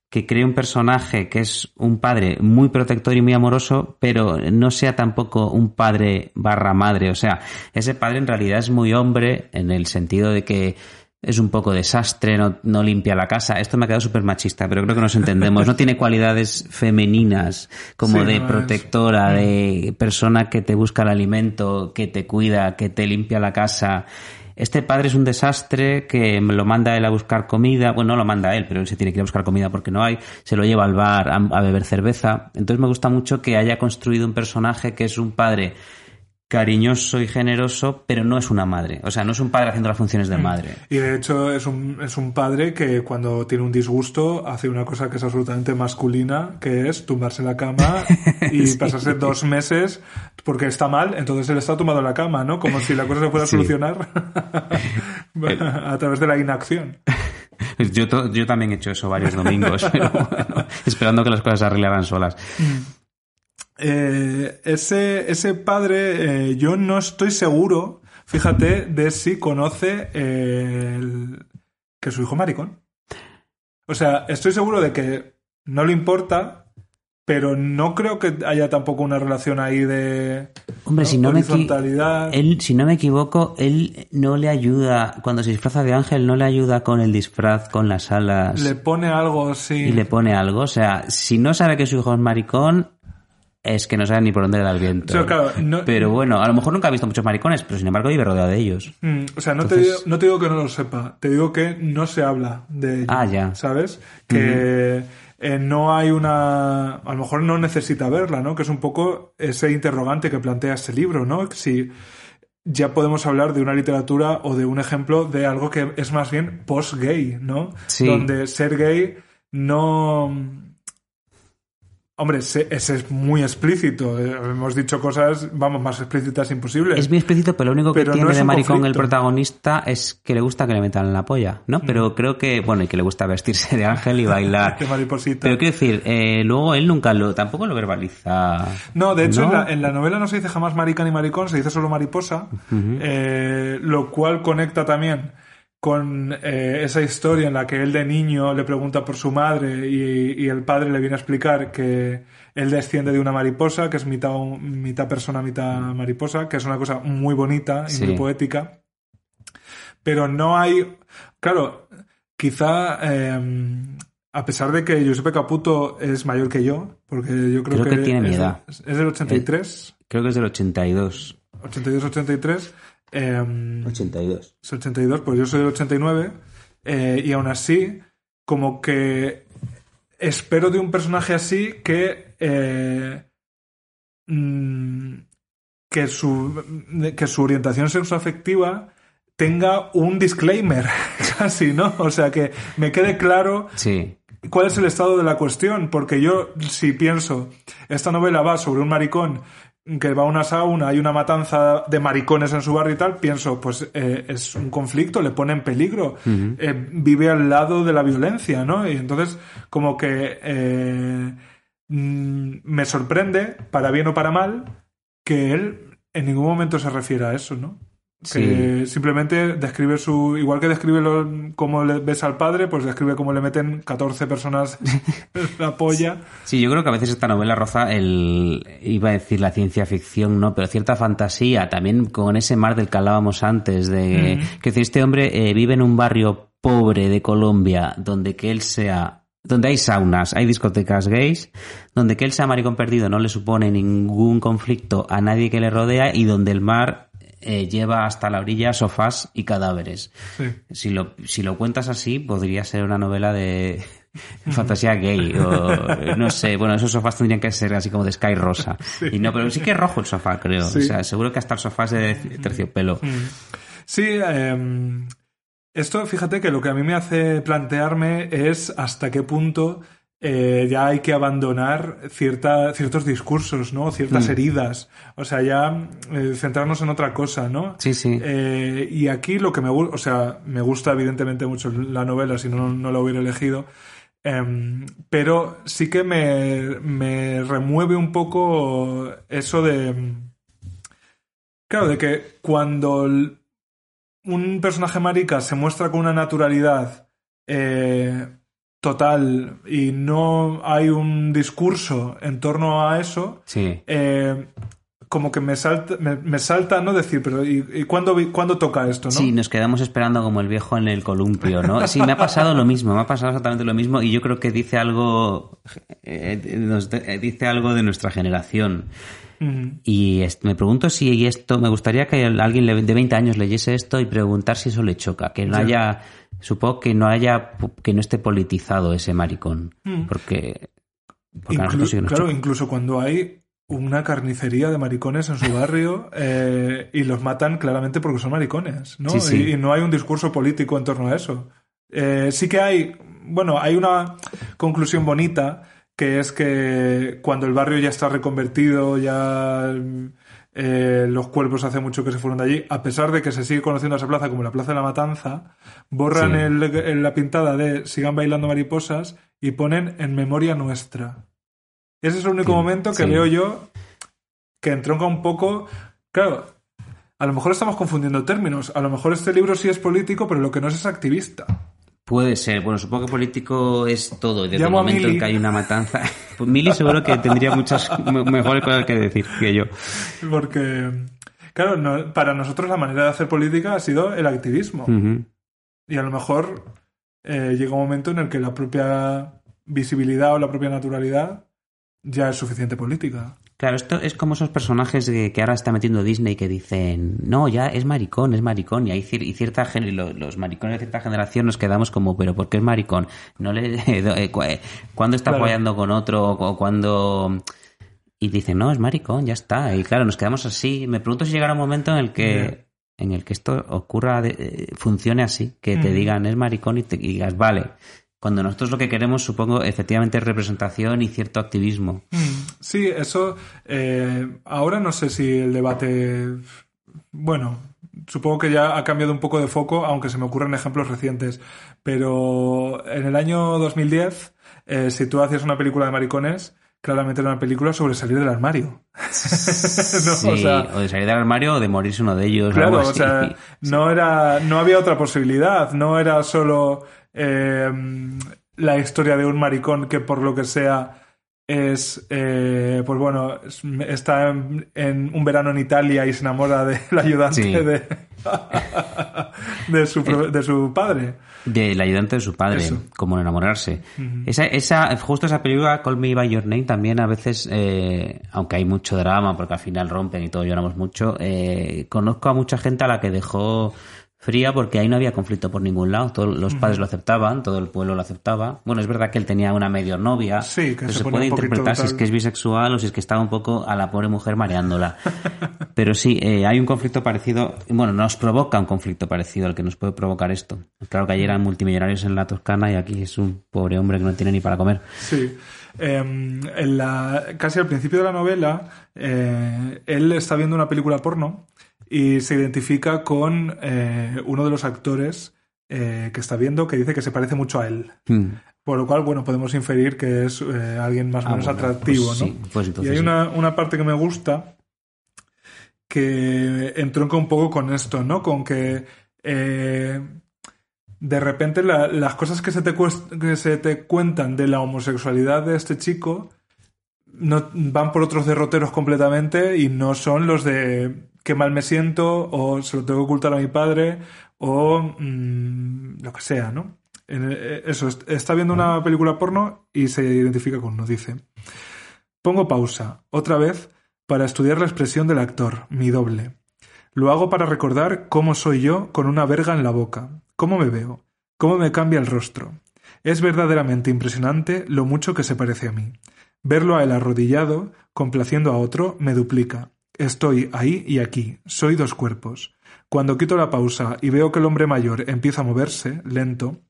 que cree un personaje que es un padre muy protector y muy amoroso, pero no sea tampoco un padre barra madre. O sea, ese padre en realidad es muy hombre en el sentido de que es un poco desastre, no, no limpia la casa. Esto me ha quedado súper machista, pero creo que nos entendemos. No tiene cualidades femeninas como Sí, de no es- protectora, de persona que te busca el alimento, que te cuida, que te limpia la casa. Este padre es un desastre que me lo manda él a buscar comida. Bueno, no lo manda él, pero él se tiene que ir a buscar comida porque no hay. Se lo lleva al bar a, a beber cerveza. Entonces me gusta mucho que haya construido un personaje que es un padre cariñoso y generoso, pero no es una madre. O sea, no es un padre haciendo las funciones de madre. Y de hecho es un, es un padre que cuando tiene un disgusto hace una cosa que es absolutamente masculina, que es tumbarse en la cama <laughs> y pasarse dos meses porque está mal, entonces él está tumbado en la cama, ¿no? Como si la cosa se fuera a solucionar <laughs> <laughs> a través de la inacción. Yo, yo también he hecho eso varios domingos, pero bueno, esperando que las cosas se arreglaran solas. Eh, ese, ese padre, eh, yo no estoy seguro, fíjate, de si conoce eh, el- que su hijo maricón. O sea, estoy seguro de que no le importa, pero no creo que haya tampoco una relación ahí de Hombre, si no me. Él, si no me equivoco, él no le ayuda, cuando se disfraza de ángel, no le ayuda con el disfraz, con las alas Le pone algo así. y le pone algo. O sea, si no sabe que su hijo es maricón, es que no sabe ni por dónde le da el viento. Claro, no- Pero bueno, a lo mejor nunca ha visto muchos maricones, pero sin embargo vive rodeado de ellos. Mm, o sea, no, te digo, no te digo que no lo sepa, te digo que no se habla de. Ah, ya. ¿Sabes? Que eh, no hay una. A lo mejor no necesita verla, ¿no? Que es un poco ese interrogante que plantea este libro, ¿no? Si ya podemos hablar de una literatura o de un ejemplo de algo que es más bien post-gay, ¿no? Sí. Donde ser gay no. Hombre, ese, ese es muy explícito. Eh, Hemos dicho cosas, vamos, más explícitas imposibles. Es muy explícito, pero lo único que Pero tiene de maricón el protagonista es que le gusta que le metan en la polla, ¿no? Mm. Pero creo que, bueno, y que le gusta vestirse de ángel y bailar. <laughs> Qué mariposita. Pero quiero decir, eh, luego él nunca lo, tampoco lo verbaliza. No, de hecho, ¿no? En, la, en la novela no se dice jamás marica ni maricón, se dice solo mariposa, eh, lo cual conecta también con eh, esa historia en la que él de niño le pregunta por su madre y, y el padre le viene a explicar que él desciende de una mariposa, que es mitad, mitad persona, mitad mariposa, que es una cosa muy bonita y Sí. muy poética. Pero no hay... Claro, quizá... eh, a pesar de que Giuseppe Caputo es mayor que yo, porque yo creo, Creo que tiene mi es, edad. es del 83, Creo que es del 82. 82-83, eh, 82. es 82, pues yo soy del 89, eh, y aún así, como que espero de un personaje así que, eh, mm, que, su, que su orientación sexoafectiva tenga un disclaimer, <laughs> casi, ¿no? O sea, que me quede claro Sí. ¿Cuál es el estado de la cuestión? Porque yo, si pienso, esta novela va sobre un maricón que va a una sauna, hay una matanza de maricones en su barrio y tal, pienso, pues eh, es un conflicto, le pone en peligro, eh, vive al lado de la violencia, ¿no? Y entonces, como que eh, mm, me sorprende, para bien o para mal, que él en ningún momento se refiere a eso, ¿no? Que simplemente describe su. Igual que describe lo, cómo le ves al padre, pues describe cómo le meten 14 personas la polla. Sí, yo creo que a veces esta novela roza el, iba a decir la ciencia ficción, ¿no? Pero cierta fantasía, también con ese mar del que hablábamos antes, de que decir, este hombre eh, vive en un barrio pobre de Colombia, donde que él sea, donde hay saunas, hay discotecas gays, donde que él sea maricón perdido no le supone ningún conflicto a nadie que le rodea y donde el mar eh, lleva hasta la orilla sofás y cadáveres. Sí. Si lo, si lo cuentas así, podría ser una novela de <laughs> fantasía gay o no sé. Bueno, esos sofás tendrían que ser así como de Sky Rosa. <laughs> Y no, pero sí que es rojo el sofá, creo. Sí. O sea, seguro que hasta el sofá es de terciopelo. Sí, eh, esto, fíjate que lo que a mí me hace plantearme es hasta qué punto eh, ya hay que abandonar cierta, ciertos discursos, ¿no? Ciertas Mm. heridas. O sea, ya eh, centrarnos en otra cosa, ¿no? Sí, sí. Eh, y aquí lo que me gusta, o sea, me gusta evidentemente mucho la novela, si no, no la hubiera elegido. Em, pero sí que me, me remueve un poco eso de. Claro, de que cuando un personaje marica se muestra con una naturalidad eh, total y no hay un discurso en torno a eso, Sí. eh, como que me salta, me, me salta no decir, pero ¿y, y cuándo, cuándo toca esto? ¿no? Sí, nos quedamos esperando como el viejo en el columpio, ¿no? Sí, me ha pasado lo mismo, me ha pasado exactamente lo mismo y yo creo que dice algo, eh, nos eh, dice algo de nuestra generación. Ujú. Y me pregunto si esto, me gustaría que alguien de 20 años leyese esto y preguntar si eso le choca, que no Ya. haya, supongo que no haya, que no esté politizado ese maricón, Mm. porque, porque a Inclu- sí claro, choca. incluso cuando hay una carnicería de maricones en su barrio <laughs> eh, y los matan claramente porque son maricones, ¿no? Sí, sí. Y, y no hay un discurso político en torno a eso. Eh, sí que hay, bueno, hay una conclusión bonita que es que cuando el barrio ya está reconvertido, ya eh, los cuerpos hace mucho que se fueron de allí, a pesar de que se sigue conociendo a esa plaza como la Plaza de la Matanza, borran Sí. el- el- la pintada de sigan bailando mariposas y ponen en memoria nuestra. Ese es el único Sí, momento que sí. veo yo que entronca un poco. Claro, a lo mejor estamos confundiendo términos. A lo mejor este libro sí es político, pero lo que no es es activista. Puede ser, bueno, supongo que político es todo. y Desde Llamo el momento en que hay una matanza. <laughs> Pues Mili seguro que tendría muchas me- mejores cosas que decir que yo. Porque, claro, no- para nosotros la manera de hacer política ha sido el activismo. Y a lo mejor eh, llega un momento en el que la propia visibilidad o la propia naturalidad ya es suficiente política. Claro, esto es como esos personajes que, que ahora está metiendo Disney que dicen, no, ya es maricón, es maricón. Y hay cier- y cierta y lo- los, maricones de cierta generación nos quedamos como, pero ¿por qué es maricón? No le, <laughs> eh, cu- eh, ¿Cuándo está Claro. apoyando con otro o cuando... Y dicen, no, es maricón, ya está. Y claro, nos quedamos así. Me pregunto si llegará un momento en el que, en el que esto ocurra, de- eh, funcione así, que te digan es maricón y te y digas, vale. Cuando nosotros lo que queremos, supongo, efectivamente es representación y cierto activismo. Mm, sí, eso. eh, ahora no sé si el debate. Bueno, supongo que ya ha cambiado un poco de foco, aunque se me ocurren ejemplos recientes. Pero en el año 2010, eh, si tú hacías una película de maricones, claramente era una película sobre salir del armario. <laughs> No, Sí, o sea, o de salir del armario o de morirse uno de ellos. Claro, algo o así. <laughs> sea, no era, no había otra posibilidad, no era solo eh, la historia de un maricón que por lo que sea es, eh, pues bueno, es- está en, en un verano en Italia y se enamora del <laughs> ayudante Sí. de, <laughs> de, su, pro- de su padre. Del ayudante de su padre, Eso. como en enamorarse. esa, esa, justo esa película, Call Me By Your Name, también a veces, eh, aunque hay mucho drama, porque al final rompen y todos lloramos mucho, eh, conozco a mucha gente a la que dejó fría porque ahí no había conflicto por ningún lado. Todos los padres lo aceptaban, todo el pueblo lo aceptaba. Bueno, es verdad que él tenía una medio novia. Sí, que pero se puede interpretar si es que es bisexual o si es que estaba un poco a la pobre mujer mareándola. <laughs> Pero sí, eh, hay un conflicto parecido, bueno, nos provoca un conflicto parecido al que nos puede provocar esto. Claro que ayer eran multimillonarios en la Toscana y aquí es un pobre hombre que no tiene ni para comer. Sí. Eh, en la, casi al principio de la novela, eh, él está viendo una película porno y se identifica con eh, uno de los actores eh, que está viendo que dice que se parece mucho a él. Hmm. Por lo cual, bueno, podemos inferir que es eh, alguien más o Ah, menos bueno, atractivo, pues ¿no? sí, pues entonces y hay sí. una, una parte que me gusta que entronca un poco con esto, ¿no? Con que de repente la- las cosas que se, te que se te cuentan de la homosexualidad de este chico no, van por otros derroteros completamente y no son los de qué mal me siento o se lo tengo que ocultar a mi padre o mm, lo que sea, ¿no? Eh, Eso, est- está viendo una película porno y se identifica con uno, dice. Pongo pausa, otra vez, para estudiar la expresión del actor, mi doble. Lo hago para recordar cómo soy yo con una verga en la boca, cómo me veo, cómo me cambia el rostro. Es verdaderamente impresionante lo mucho que se parece a mí. Verlo a él arrodillado, complaciendo a otro, me duplica. Estoy ahí y aquí, soy dos cuerpos. Cuando quito la pausa y veo que el hombre mayor empieza a moverse, lento,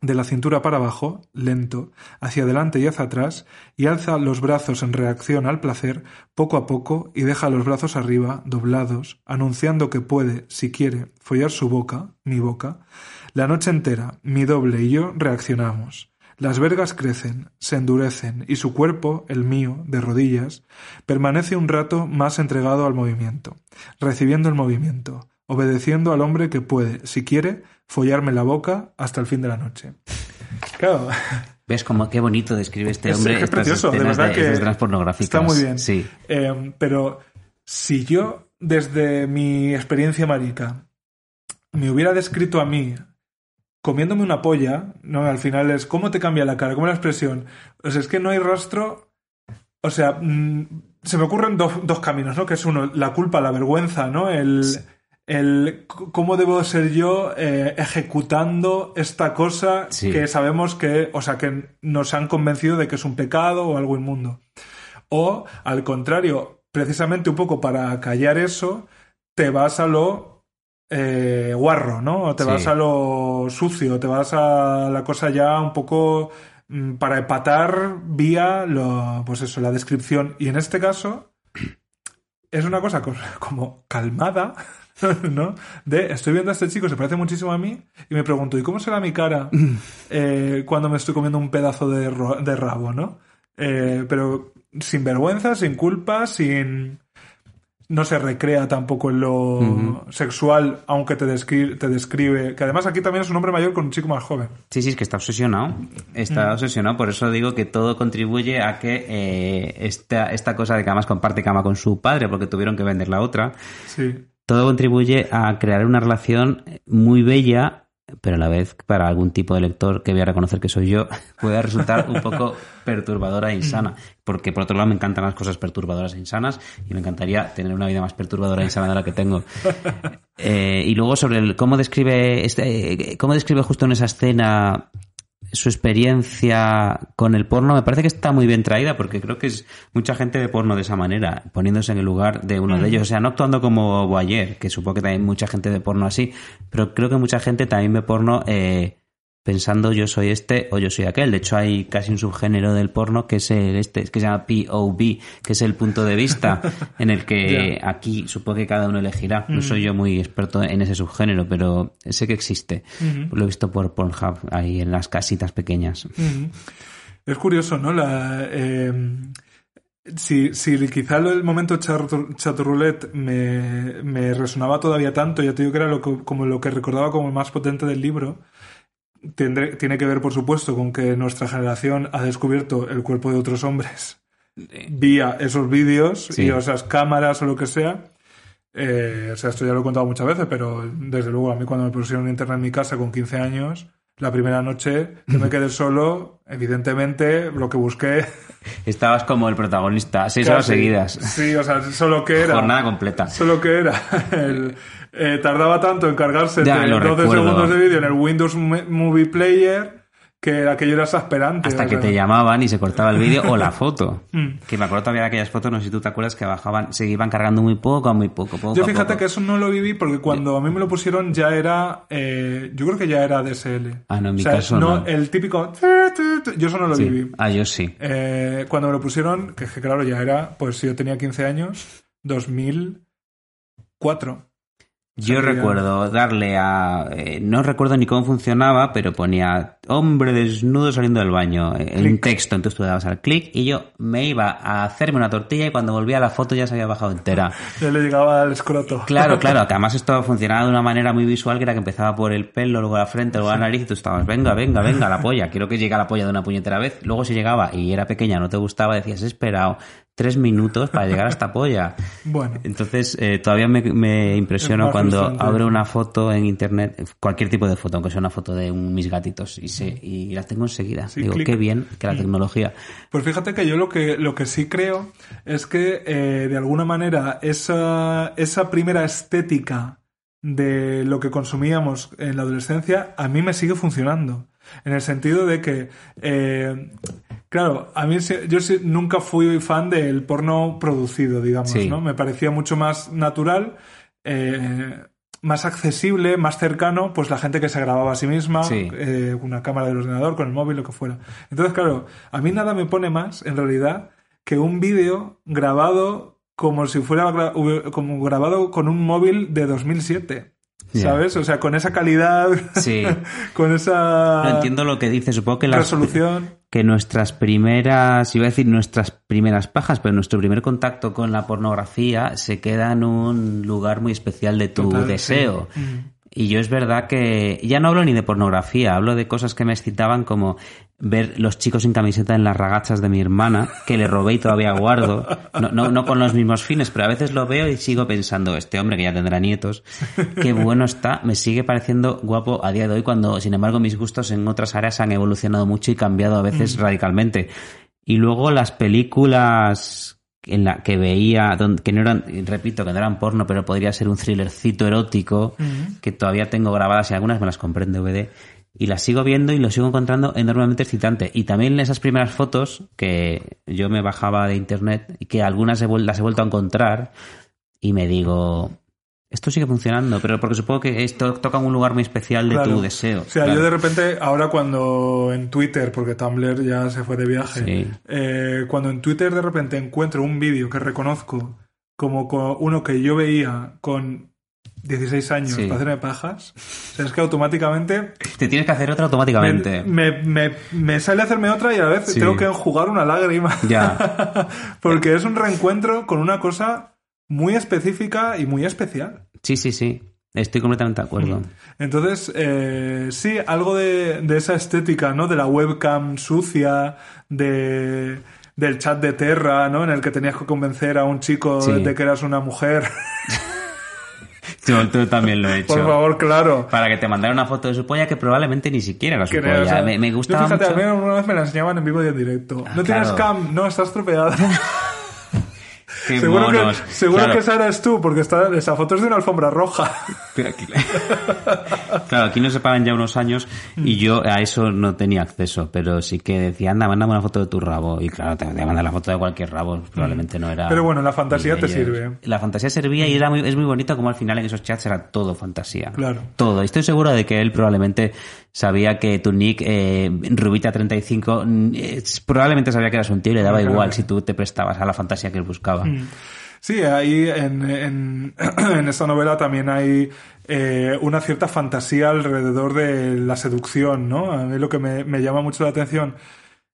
de la cintura para abajo, lento, hacia adelante y hacia atrás, y alza los brazos en reacción al placer, poco a poco, y deja los brazos arriba, doblados, anunciando que puede, si quiere, follar su boca, mi boca. La noche entera, mi doble y yo reaccionamos. Las vergas crecen, se endurecen, y su cuerpo, el mío, de rodillas, permanece un rato más entregado al movimiento, recibiendo el movimiento, obedeciendo al hombre que puede, si quiere, follarme la boca hasta el fin de la noche. Claro, ¿Ves cómo qué bonito describe este es, hombre es es precioso, de verdad que está muy bien. Sí. Eh, pero si yo, desde mi experiencia marica, me hubiera descrito a mí comiéndome una polla, ¿no? Al final es cómo te cambia la cara, cómo la expresión. O sea, es que no hay rastro. O sea, mm, se me ocurren dos, dos caminos, ¿no? Que es uno, la culpa, la vergüenza, ¿no? El, el cómo debo ser yo eh, ejecutando esta cosa Sí. que sabemos que, o sea, que nos han convencido de que es un pecado o algo inmundo. O, al contrario, precisamente un poco para callar eso, te vas a lo eh, guarro, ¿no? O te Sí. vas a lo sucio, te vas a la cosa ya un poco mm, para empatar vía lo, pues eso, la descripción. Y en este caso, <clears throat> es una cosa co- <laughs> como calmada, <laughs> ¿no? De estoy viendo a este chico, se parece muchísimo a mí, y me pregunto, ¿y cómo será mi cara <clears throat> eh, cuando me estoy comiendo un pedazo de rabo, ¿no? Eh, pero sin vergüenza, sin culpa, sin... No se recrea tampoco en lo sexual, aunque te, descri- te describe... Que además aquí también es un hombre mayor con un chico más joven. Sí, sí, es que está obsesionado. Está Mm. obsesionado, por eso digo que todo contribuye a que eh, esta, esta cosa de que además comparte cama con su padre, porque tuvieron que vender la otra, Sí. todo contribuye a crear una relación muy bella, pero a la vez para algún tipo de lector que voy a reconocer que soy yo, <laughs> puede resultar un poco perturbadora e insana. Porque por otro lado me encantan las cosas perturbadoras e insanas y me encantaría tener una vida más perturbadora e insana de la que tengo. <laughs> Eh, y luego sobre el, cómo describe este, eh, cómo describe justo en esa escena su experiencia con el porno me parece que está muy bien traída porque creo que es mucha gente de porno de esa manera, poniéndose en el lugar de uno de ellos, o sea, no actuando como Boyer, que supongo que también mucha gente de porno así, pero creo que mucha gente también ve porno eh, pensando yo soy este o yo soy aquel. De hecho, hay casi un subgénero del porno que es el este, que se llama POV, que es el punto de vista <laughs> en el que aquí supongo que cada uno elegirá. No soy yo muy experto en ese subgénero, pero sé que existe. Lo he visto por Pornhub ahí en las casitas pequeñas. Es curioso, ¿no? La, eh, si, si quizá el momento chatroulette me, me resonaba todavía tanto, ya te digo que era lo como lo que recordaba como el más potente del libro, tendré, tiene que ver, por supuesto, con que nuestra generación ha descubierto el cuerpo de otros hombres vía esos vídeos y esas cámaras o lo que sea. Eh, o sea, esto ya lo he contado muchas veces, pero desde luego a mí cuando me pusieron internet en mi casa con 15 años, la primera noche que me <laughs> quedé solo, evidentemente lo que busqué. <laughs> Estabas como el protagonista, seis horas seguidas. Sí, o sea, solo que era. Jornada completa. Solo que era. <laughs> El, eh, tardaba tanto en cargarse de 12 segundos de vídeo en el Windows Movie Player que aquello era exasperante. Hasta que te llamaban y se cortaba el vídeo o la <laughs> foto. Mm. que me acuerdo todavía de aquellas fotos, no sé si tú te acuerdas, que bajaban, se iban cargando muy poco, muy poco, poco Yo fíjate que eso no lo viví porque cuando a mí me lo pusieron ya era, eh, yo creo que ya era DSL. Ah, no, en mi caso no, El típico, yo eso no lo viví. Ah, yo sí. Eh, cuando me lo pusieron, que, que claro, ya era, pues si yo tenía 15 años, 2004. Yo recuerdo darle a... Eh, no recuerdo ni cómo funcionaba, pero ponía hombre desnudo saliendo del baño en un texto. Entonces tú dabas al clic y yo me iba a hacerme una tortilla y cuando volvía a la foto ya se había bajado entera. <laughs> Ya le llegaba al escroto. Claro, <laughs> claro. Que además esto funcionaba de una manera muy visual que era que empezaba por el pelo, luego la frente, luego la nariz y tú estabas, venga, venga, venga, la polla. Quiero que llegue a la polla de una puñetera vez. Luego si llegaba y era pequeña, no te gustaba, decías, esperado tres minutos para llegar a esta <laughs> polla. Bueno. Entonces, eh, todavía me, me impresiono cuando abro una foto en internet, cualquier tipo de foto, aunque sea una foto de un, mis gatitos, y, se, y la tengo enseguida. Digo, qué bien que la tecnología. Pues fíjate que yo lo que, lo que sí creo es que, eh, de alguna manera, esa, esa primera estética de lo que consumíamos en la adolescencia, a mí me sigue funcionando. En el sentido de que, eh, claro, a mí yo nunca fui fan del porno producido, digamos, ¿no? Me parecía mucho más natural, eh, más accesible, más cercano, pues la gente que se grababa a sí misma, eh, una cámara del ordenador, con el móvil, lo que fuera. Entonces, claro, a mí nada me pone más, en realidad, que un vídeo grabado como si fuera como grabado con un móvil de 2007. ¿Sabes? O sea, con esa calidad, sí. <laughs> con esa... No entiendo lo que dice, supongo que la resolución. Que nuestras primeras, iba a decir nuestras primeras pajas, pero nuestro primer contacto con la pornografía se queda en un lugar muy especial de tu deseo. Y yo es verdad que ya no hablo ni de pornografía, hablo de cosas que me excitaban como ver los chicos sin camiseta en las ragachas de mi hermana, que le robé y todavía guardo. No, no, no, con los mismos fines, pero a veces lo veo y sigo pensando, este hombre que ya tendrá nietos, qué bueno está, me sigue pareciendo guapo a día de hoy cuando, sin embargo, mis gustos en otras áreas han evolucionado mucho y cambiado a veces mm. radicalmente. Y luego las películas en la que veía, que no eran, repito, que no eran porno, pero podría ser un thrillercito erótico, que todavía tengo grabadas y algunas me las compré en DVD, y las sigo viendo y lo sigo encontrando enormemente excitante. Y también esas primeras fotos que yo me bajaba de internet y que algunas las he vuelto a encontrar, y me digo, esto sigue funcionando, pero porque supongo que esto toca un lugar muy especial de tu deseo. O sea, yo de repente, ahora cuando en Twitter, porque Tumblr ya se fue de viaje, eh, cuando en Twitter de repente encuentro un vídeo que reconozco como uno que yo veía con 16 años para hacerme pajas, o sea, es que automáticamente... Te tienes que hacer otra automáticamente. Me, me, me, sale a hacerme otra y a la vez tengo que enjugar una lágrima. Ya. <laughs> porque es un reencuentro con una cosa muy específica y muy especial. Sí, sí, sí. Estoy completamente de acuerdo. Entonces, eh, sí, algo de, esa estética, ¿no? De la webcam sucia, de, del chat de Terra, ¿no? En el que tenías que convencer a un chico de que eras una mujer. <laughs> Yo tú también lo he hecho. Por favor, claro. Para que te mandara una foto de su polla que probablemente ni siquiera era su polla. me, me gustaba fíjate, mucho. a mí una vez me la enseñaban en vivo y en directo. Ah, no tienes cam, no, estás <laughs> seguro que, seguro que esa eres tú, porque está, esa foto es de una alfombra roja. <laughs> claro, aquí nos separan ya unos años y yo a eso no tenía acceso, pero sí que decía, anda, mándame una foto de tu rabo. Y claro, te mandar la foto de cualquier rabo, probablemente no era. Pero bueno, la fantasía te sirve. La fantasía servía y era muy, es muy bonito como al final en esos chats era todo fantasía. Claro. Todo. Y estoy seguro de que él probablemente sabía que tu nick, eh, Rubita35, mm, es- probablemente sabía que eras un tío y le daba claro. igual si tú te prestabas a la fantasía que él buscaba. Sí, ahí en, en, <clears throat> en esta novela también hay eh, una cierta fantasía alrededor de la seducción, ¿no? A mí lo que me, me llama mucho la atención,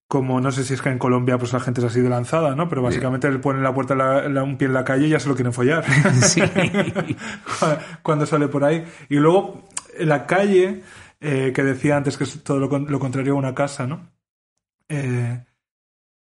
como no sé si es que en Colombia pues la gente es así de lanzada, ¿no? Pero básicamente le ponen la puerta la- la- un pie en la calle y ya se lo quieren follar. <laughs> Sí. <laughs> Cuando sale por ahí. Y luego en la calle, eh, que decía antes que es todo lo, con- lo contrario a una casa, ¿no? Eh,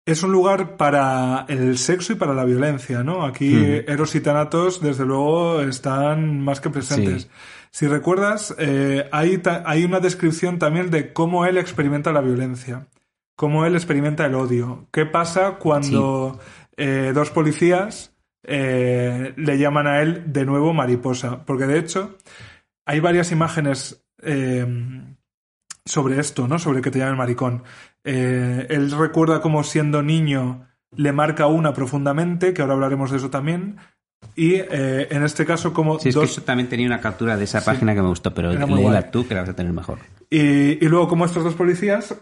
es un lugar para el sexo y para la violencia, ¿no? Aquí Eros y Thanatos, desde luego, están más que presentes. Sí. Si recuerdas, eh, hay, una descripción también de cómo él experimenta la violencia, cómo él experimenta el odio. ¿Qué pasa cuando eh, dos policías eh, le llaman a él de nuevo mariposa? Porque de hecho, hay varias imágenes eh, sobre esto, ¿no? Sobre que te llamen maricón. Eh, él recuerda cómo siendo niño le marca una profundamente, que ahora hablaremos de eso también. Y eh, en este caso, como Sí, es que también tenía una captura de esa página que me gustó, pero léela tú que la vas a tener mejor. Y, y luego, como estos dos policías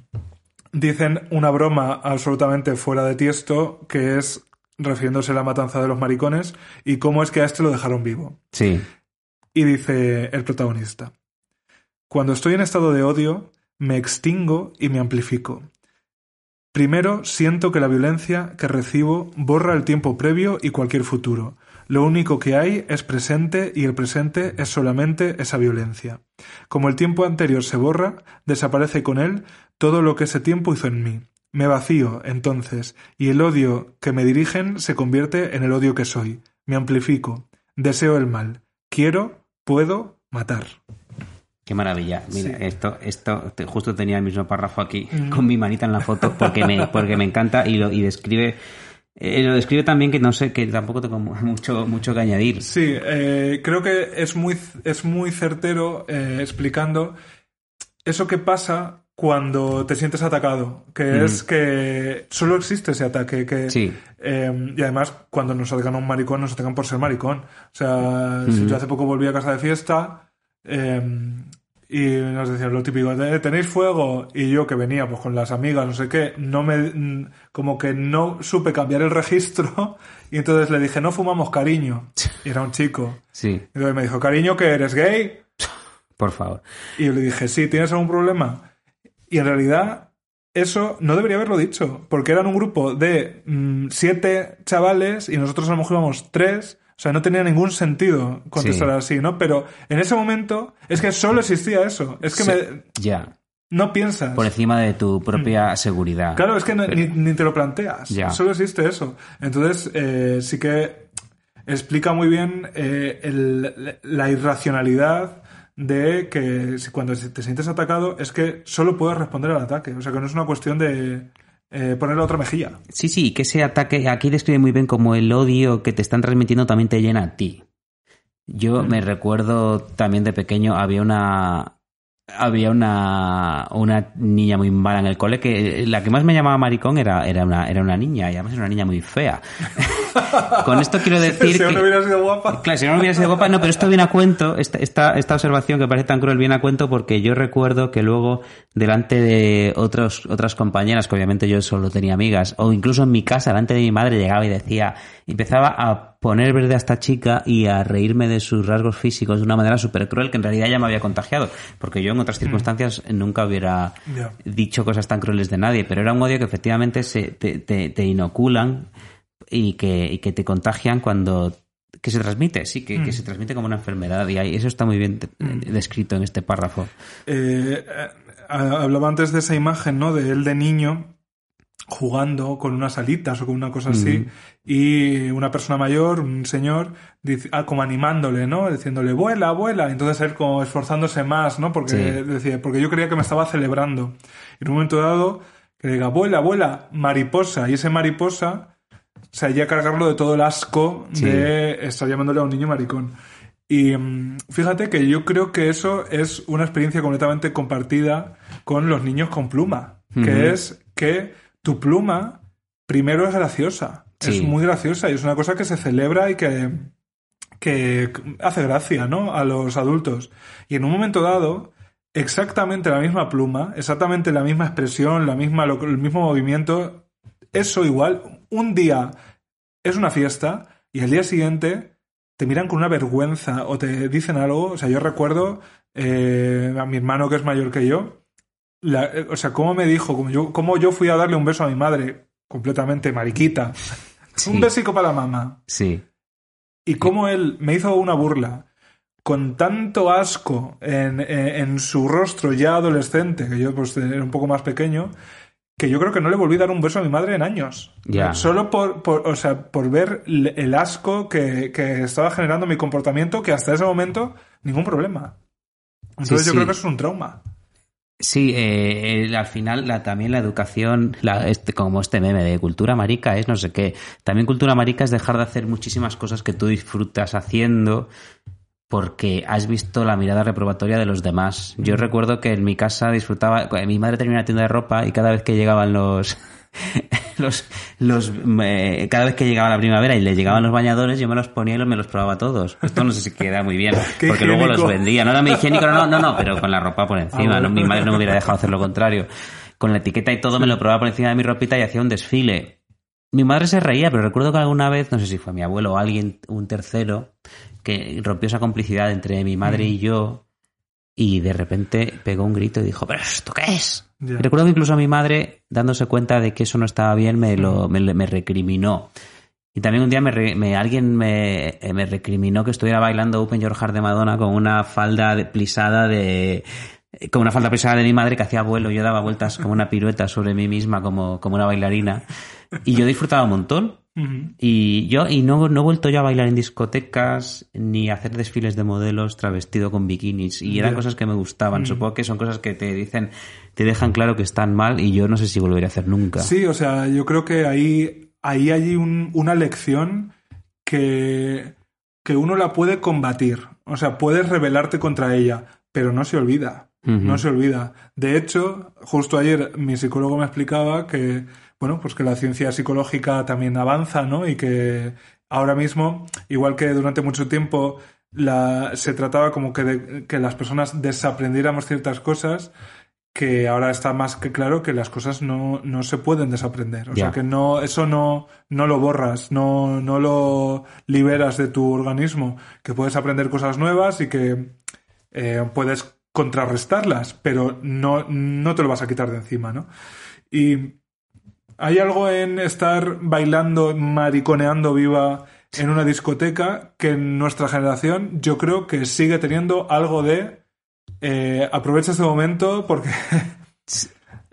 <clears throat> dicen una broma absolutamente fuera de tiesto, que es refiriéndose a la matanza de los maricones y cómo es que a este lo dejaron vivo. Sí, Y dice el protagonista, cuando estoy en estado de odio, me extingo y me amplifico. Primero, siento que la violencia que recibo borra el tiempo previo y cualquier futuro. Lo único que hay es presente y el presente es solamente esa violencia. Como el tiempo anterior se borra, desaparece con él todo lo que ese tiempo hizo en mí. Me vacío, entonces, y el odio que me dirigen se convierte en el odio que soy. Me amplifico. Deseo el mal. Quiero, puedo, matar. Qué maravilla. Mira, Sí. esto, esto, justo tenía el mismo párrafo aquí con mi manita en la foto porque me, <laughs> porque me encanta y lo y describe. eh, lo describe también que no sé, que tampoco tengo mu- mucho, mucho que añadir. Sí, eh, creo que es muy, es muy certero eh, explicando eso que pasa cuando te sientes atacado, que es que solo existe ese ataque, que Sí. eh, y además cuando nos atacan a un maricón nos atacan por ser maricón. O sea, si yo hace poco volví a casa de fiesta eh, y nos decían lo típico, tenéis fuego y yo que venía pues con las amigas, no sé qué, no me como que no supe cambiar el registro <laughs> y entonces le dije, "No fumamos cariño." Y <laughs> era un chico. Sí, Y entonces me dijo, "Cariño, que eres gay?" <laughs> por favor. Y yo le dije, sí, ¿tienes algún problema? Y en realidad, eso no debería haberlo dicho, porque eran un grupo de mm, siete chavales y nosotros a lo mejor íbamos tres. O sea, no tenía ningún sentido contestar Sí. así, ¿no? Pero en ese momento es que solo existía eso. Es que Sí, me, Ya, no piensas. por encima de tu propia seguridad. Mm. Claro, es que no- Pero- ni, ni te lo planteas. Ya. Solo existe eso. Entonces, eh, sí que explica muy bien eh, el- la irracionalidad de que cuando te sientes atacado es que solo puedes responder al ataque. O sea, que no es una cuestión de eh, poner la otra mejilla. Sí, sí, que ese ataque aquí describe muy bien como el odio que te están transmitiendo también te llena a ti. Yo me recuerdo también de pequeño, había una había una, una niña muy mala en el cole que la que más me llamaba maricón era, era, una, era una niña y además era una niña muy fea. <laughs> Con esto quiero <laughs> decir si que... no hubiera sido guapa. Claro, si no hubiera sido guapa, no, pero esto viene a cuento, esta, esta, esta observación que parece tan cruel viene a cuento porque yo recuerdo que luego, delante de otros, otras compañeras, que obviamente yo solo tenía amigas, o incluso en mi casa, delante de mi madre, llegaba y decía, empezaba a poner verde a esta chica y a reírme de sus rasgos físicos de una manera súper cruel que en realidad ya me había contagiado, porque yo en otras circunstancias nunca hubiera dicho cosas tan crueles de nadie, pero era un odio que efectivamente se, te, te, te inoculan y que, y que te contagian cuando que se transmite, sí, que, que se transmite como una enfermedad y ahí, eso está muy bien eh, descrito en este párrafo. Eh, eh, hablaba antes de esa imagen, ¿no? De él de niño jugando con unas alitas o con una cosa así y una persona mayor, un señor, dice- ah, como animándole, ¿no? Diciéndole, vuela, vuela. Entonces él como esforzándose más, ¿no? Porque, Sí. decía, porque yo creía que me estaba celebrando. Y en un momento dado, que diga, vuela, vuela, mariposa. Y ese mariposa, sea, ya cargarlo de todo el asco Sí. de estar llamándole a un niño maricón. Y mm, fíjate que yo creo que eso es una experiencia completamente compartida con los niños con pluma, que es que tu pluma primero es graciosa, es muy graciosa y es una cosa que se celebra y que, que hace gracia, ¿no? A los adultos. Y en un momento dado, exactamente la misma pluma, exactamente la misma expresión, la misma, el mismo movimiento. Eso igual, un día es una fiesta y al día siguiente te miran con una vergüenza o te dicen algo. O sea, yo recuerdo eh, a mi hermano que es mayor que yo, la- eh, o sea, cómo me dijo, cómo yo, cómo yo fui a darle un beso a mi madre, completamente mariquita. Sí. Un besico para la mamá. Sí. Y cómo él me hizo una burla con tanto asco en, en- en su rostro ya adolescente, que yo pues era un poco más pequeño, que yo creo que no le volví a dar un beso a mi madre en años. Ya. Solo por, por- o sea, por ver el asco que, que estaba generando mi comportamiento, que hasta ese momento ningún problema. Entonces Sí, yo sí. creo que eso es un trauma. Sí, eh, el- al final la, también la educación, la- este, como este meme de cultura marica es no sé qué. También cultura marica es dejar de hacer muchísimas cosas que tú disfrutas haciendo porque has visto la mirada reprobatoria de los demás. Yo recuerdo que en mi casa disfrutaba, mi madre tenía una tienda de ropa y cada vez que llegaban los... <laughs> Los, los, eh, cada vez que llegaba la primavera y le llegaban los bañadores, yo me los ponía y los- me los probaba todos. Esto no sé si queda muy bien, <laughs> porque luego los vendía. No era muy higiénico, no, no, no, pero con la ropa por encima. Ah, ¿no? bueno. Mi madre no me hubiera dejado hacer lo contrario. Con la etiqueta y todo me lo probaba por encima de mi ropita y hacía un desfile. Mi madre se reía, pero recuerdo que alguna vez, no sé si fue mi abuelo o alguien, un tercero, que rompió esa complicidad entre mi madre y yo y de repente pegó un grito y dijo, ¿pero esto qué es? Recuerdo que incluso mi madre, dándose cuenta de que eso no estaba bien, me, lo, me, me recriminó. Y también un día me, alguien me, eh, me recriminó que estuviera bailando Open Your Heart de Madonna con una falda de- plisada de... eh, Con una falda plisada de mi madre que hacía vuelo. Yo daba vueltas como una pirueta sobre mí misma, como, como una bailarina. Y yo disfrutaba un montón. Ujú. Y yo, y no, no he vuelto yo a bailar en discotecas ni a hacer desfiles de modelos travestido con bikinis. Y eran Ya. cosas que me gustaban. Mm. Supongo que son cosas que te dicen, te dejan claro que están mal y yo no sé si volveré a hacer nunca. Sí, o sea, yo creo que ahí, ahí hay un- una lección que, que uno la puede combatir. O sea, puedes rebelarte contra ella, pero no se olvida. No se olvida. De hecho, justo ayer mi psicólogo me explicaba que, bueno, pues que la ciencia psicológica también avanza, ¿no? Y que ahora mismo, igual que durante mucho tiempo la, se trataba como que, de- que las personas desaprendiéramos ciertas cosas, que ahora está más que claro que las cosas no, no se pueden desaprender. O sea que no, eso no, no lo borras, no, no lo liberas de tu organismo, que puedes aprender cosas nuevas y que eh, puedes contrarrestarlas, pero no, no te lo vas a quitar de encima, ¿no? Y hay algo en estar bailando, mariconeando viva en una discoteca que en nuestra generación yo creo que sigue teniendo algo de eh, aprovecha este momento porque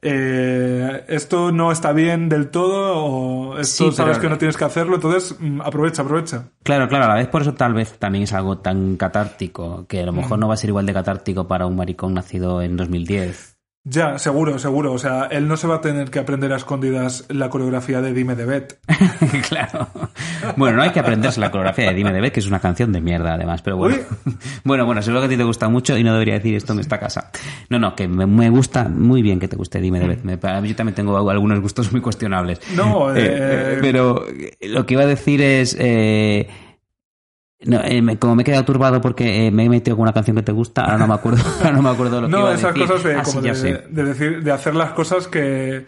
eh, esto no está bien del todo o esto Sí, sabes pero- que no tienes que hacerlo, entonces mm, aprovecha, aprovecha. Claro, claro, a la vez por eso tal vez también es algo tan catártico, que a lo Mm. mejor no va a ser igual de catártico para un maricón nacido en 2010. Ya, seguro, seguro. O sea, él no se va a tener que aprender a escondidas la coreografía de Dime de Bet. <laughs> claro. Bueno, no hay que aprenderse la coreografía de Dime de Bet, que es una canción de mierda además, pero bueno. <laughs> Bueno, bueno, seguro que a ti te gusta mucho y no debería decir esto en esta casa. No, no, que me, me gusta muy bien que te guste Dime de Bet. Me- para mí yo también tengo algunos gustos muy cuestionables. No, <laughs> Eh, eh, pero lo que iba a decir es... eh, no, eh, me- como me he quedado turbado porque eh, me he metido con una canción que te gusta, ahora no me acuerdo, <laughs> ahora no me acuerdo lo que no, iba a esas decir. cosas de, como de, decir, de hacer las cosas que,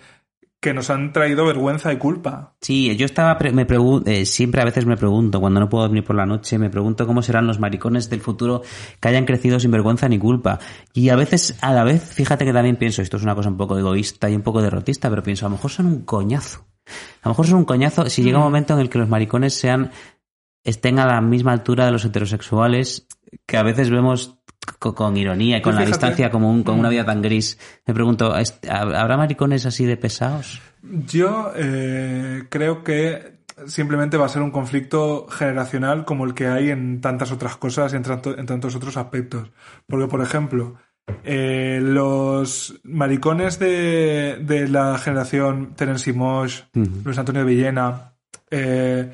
que nos han traído vergüenza y culpa. Sí, yo estaba, me eh, siempre a veces me pregunto, cuando no puedo dormir por la noche, me pregunto cómo serán los maricones del futuro que hayan crecido sin vergüenza ni culpa. Y a veces, a la vez, fíjate que también pienso, esto es una cosa un poco egoísta y un poco derrotista, pero pienso, a lo mejor son un coñazo. A lo mejor son un coñazo si llega un momento en el que los maricones sean, estén a la misma altura de los heterosexuales, que a veces vemos co- con, ironía y con Pues la distancia como, un- como una vida tan gris. Me pregunto, ¿est- ¿habrá maricones así de pesados? Yo eh, creo que simplemente va a ser un conflicto generacional como el que hay en tantas otras cosas y en, tanto- en tantos otros aspectos. Porque, por ejemplo, eh, los maricones de, de la generación Terence Mosh. Luis Antonio Villena, eh,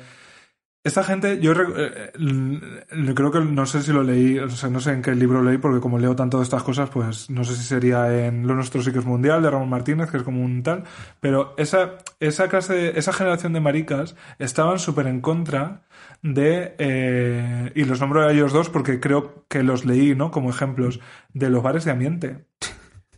esta gente, yo eh, eh, creo que no sé si lo leí, o sea, no sé en qué libro leí, porque como leo tanto de estas cosas, pues no sé si sería en Lo Nuestro sí es mundial, de Ramón Martínez, que es como un tal, pero esa, esa clase, esa generación de maricas estaban súper en contra de, eh, y los nombro a ellos dos porque creo que los leí, ¿no? Como ejemplos, de los bares de ambiente.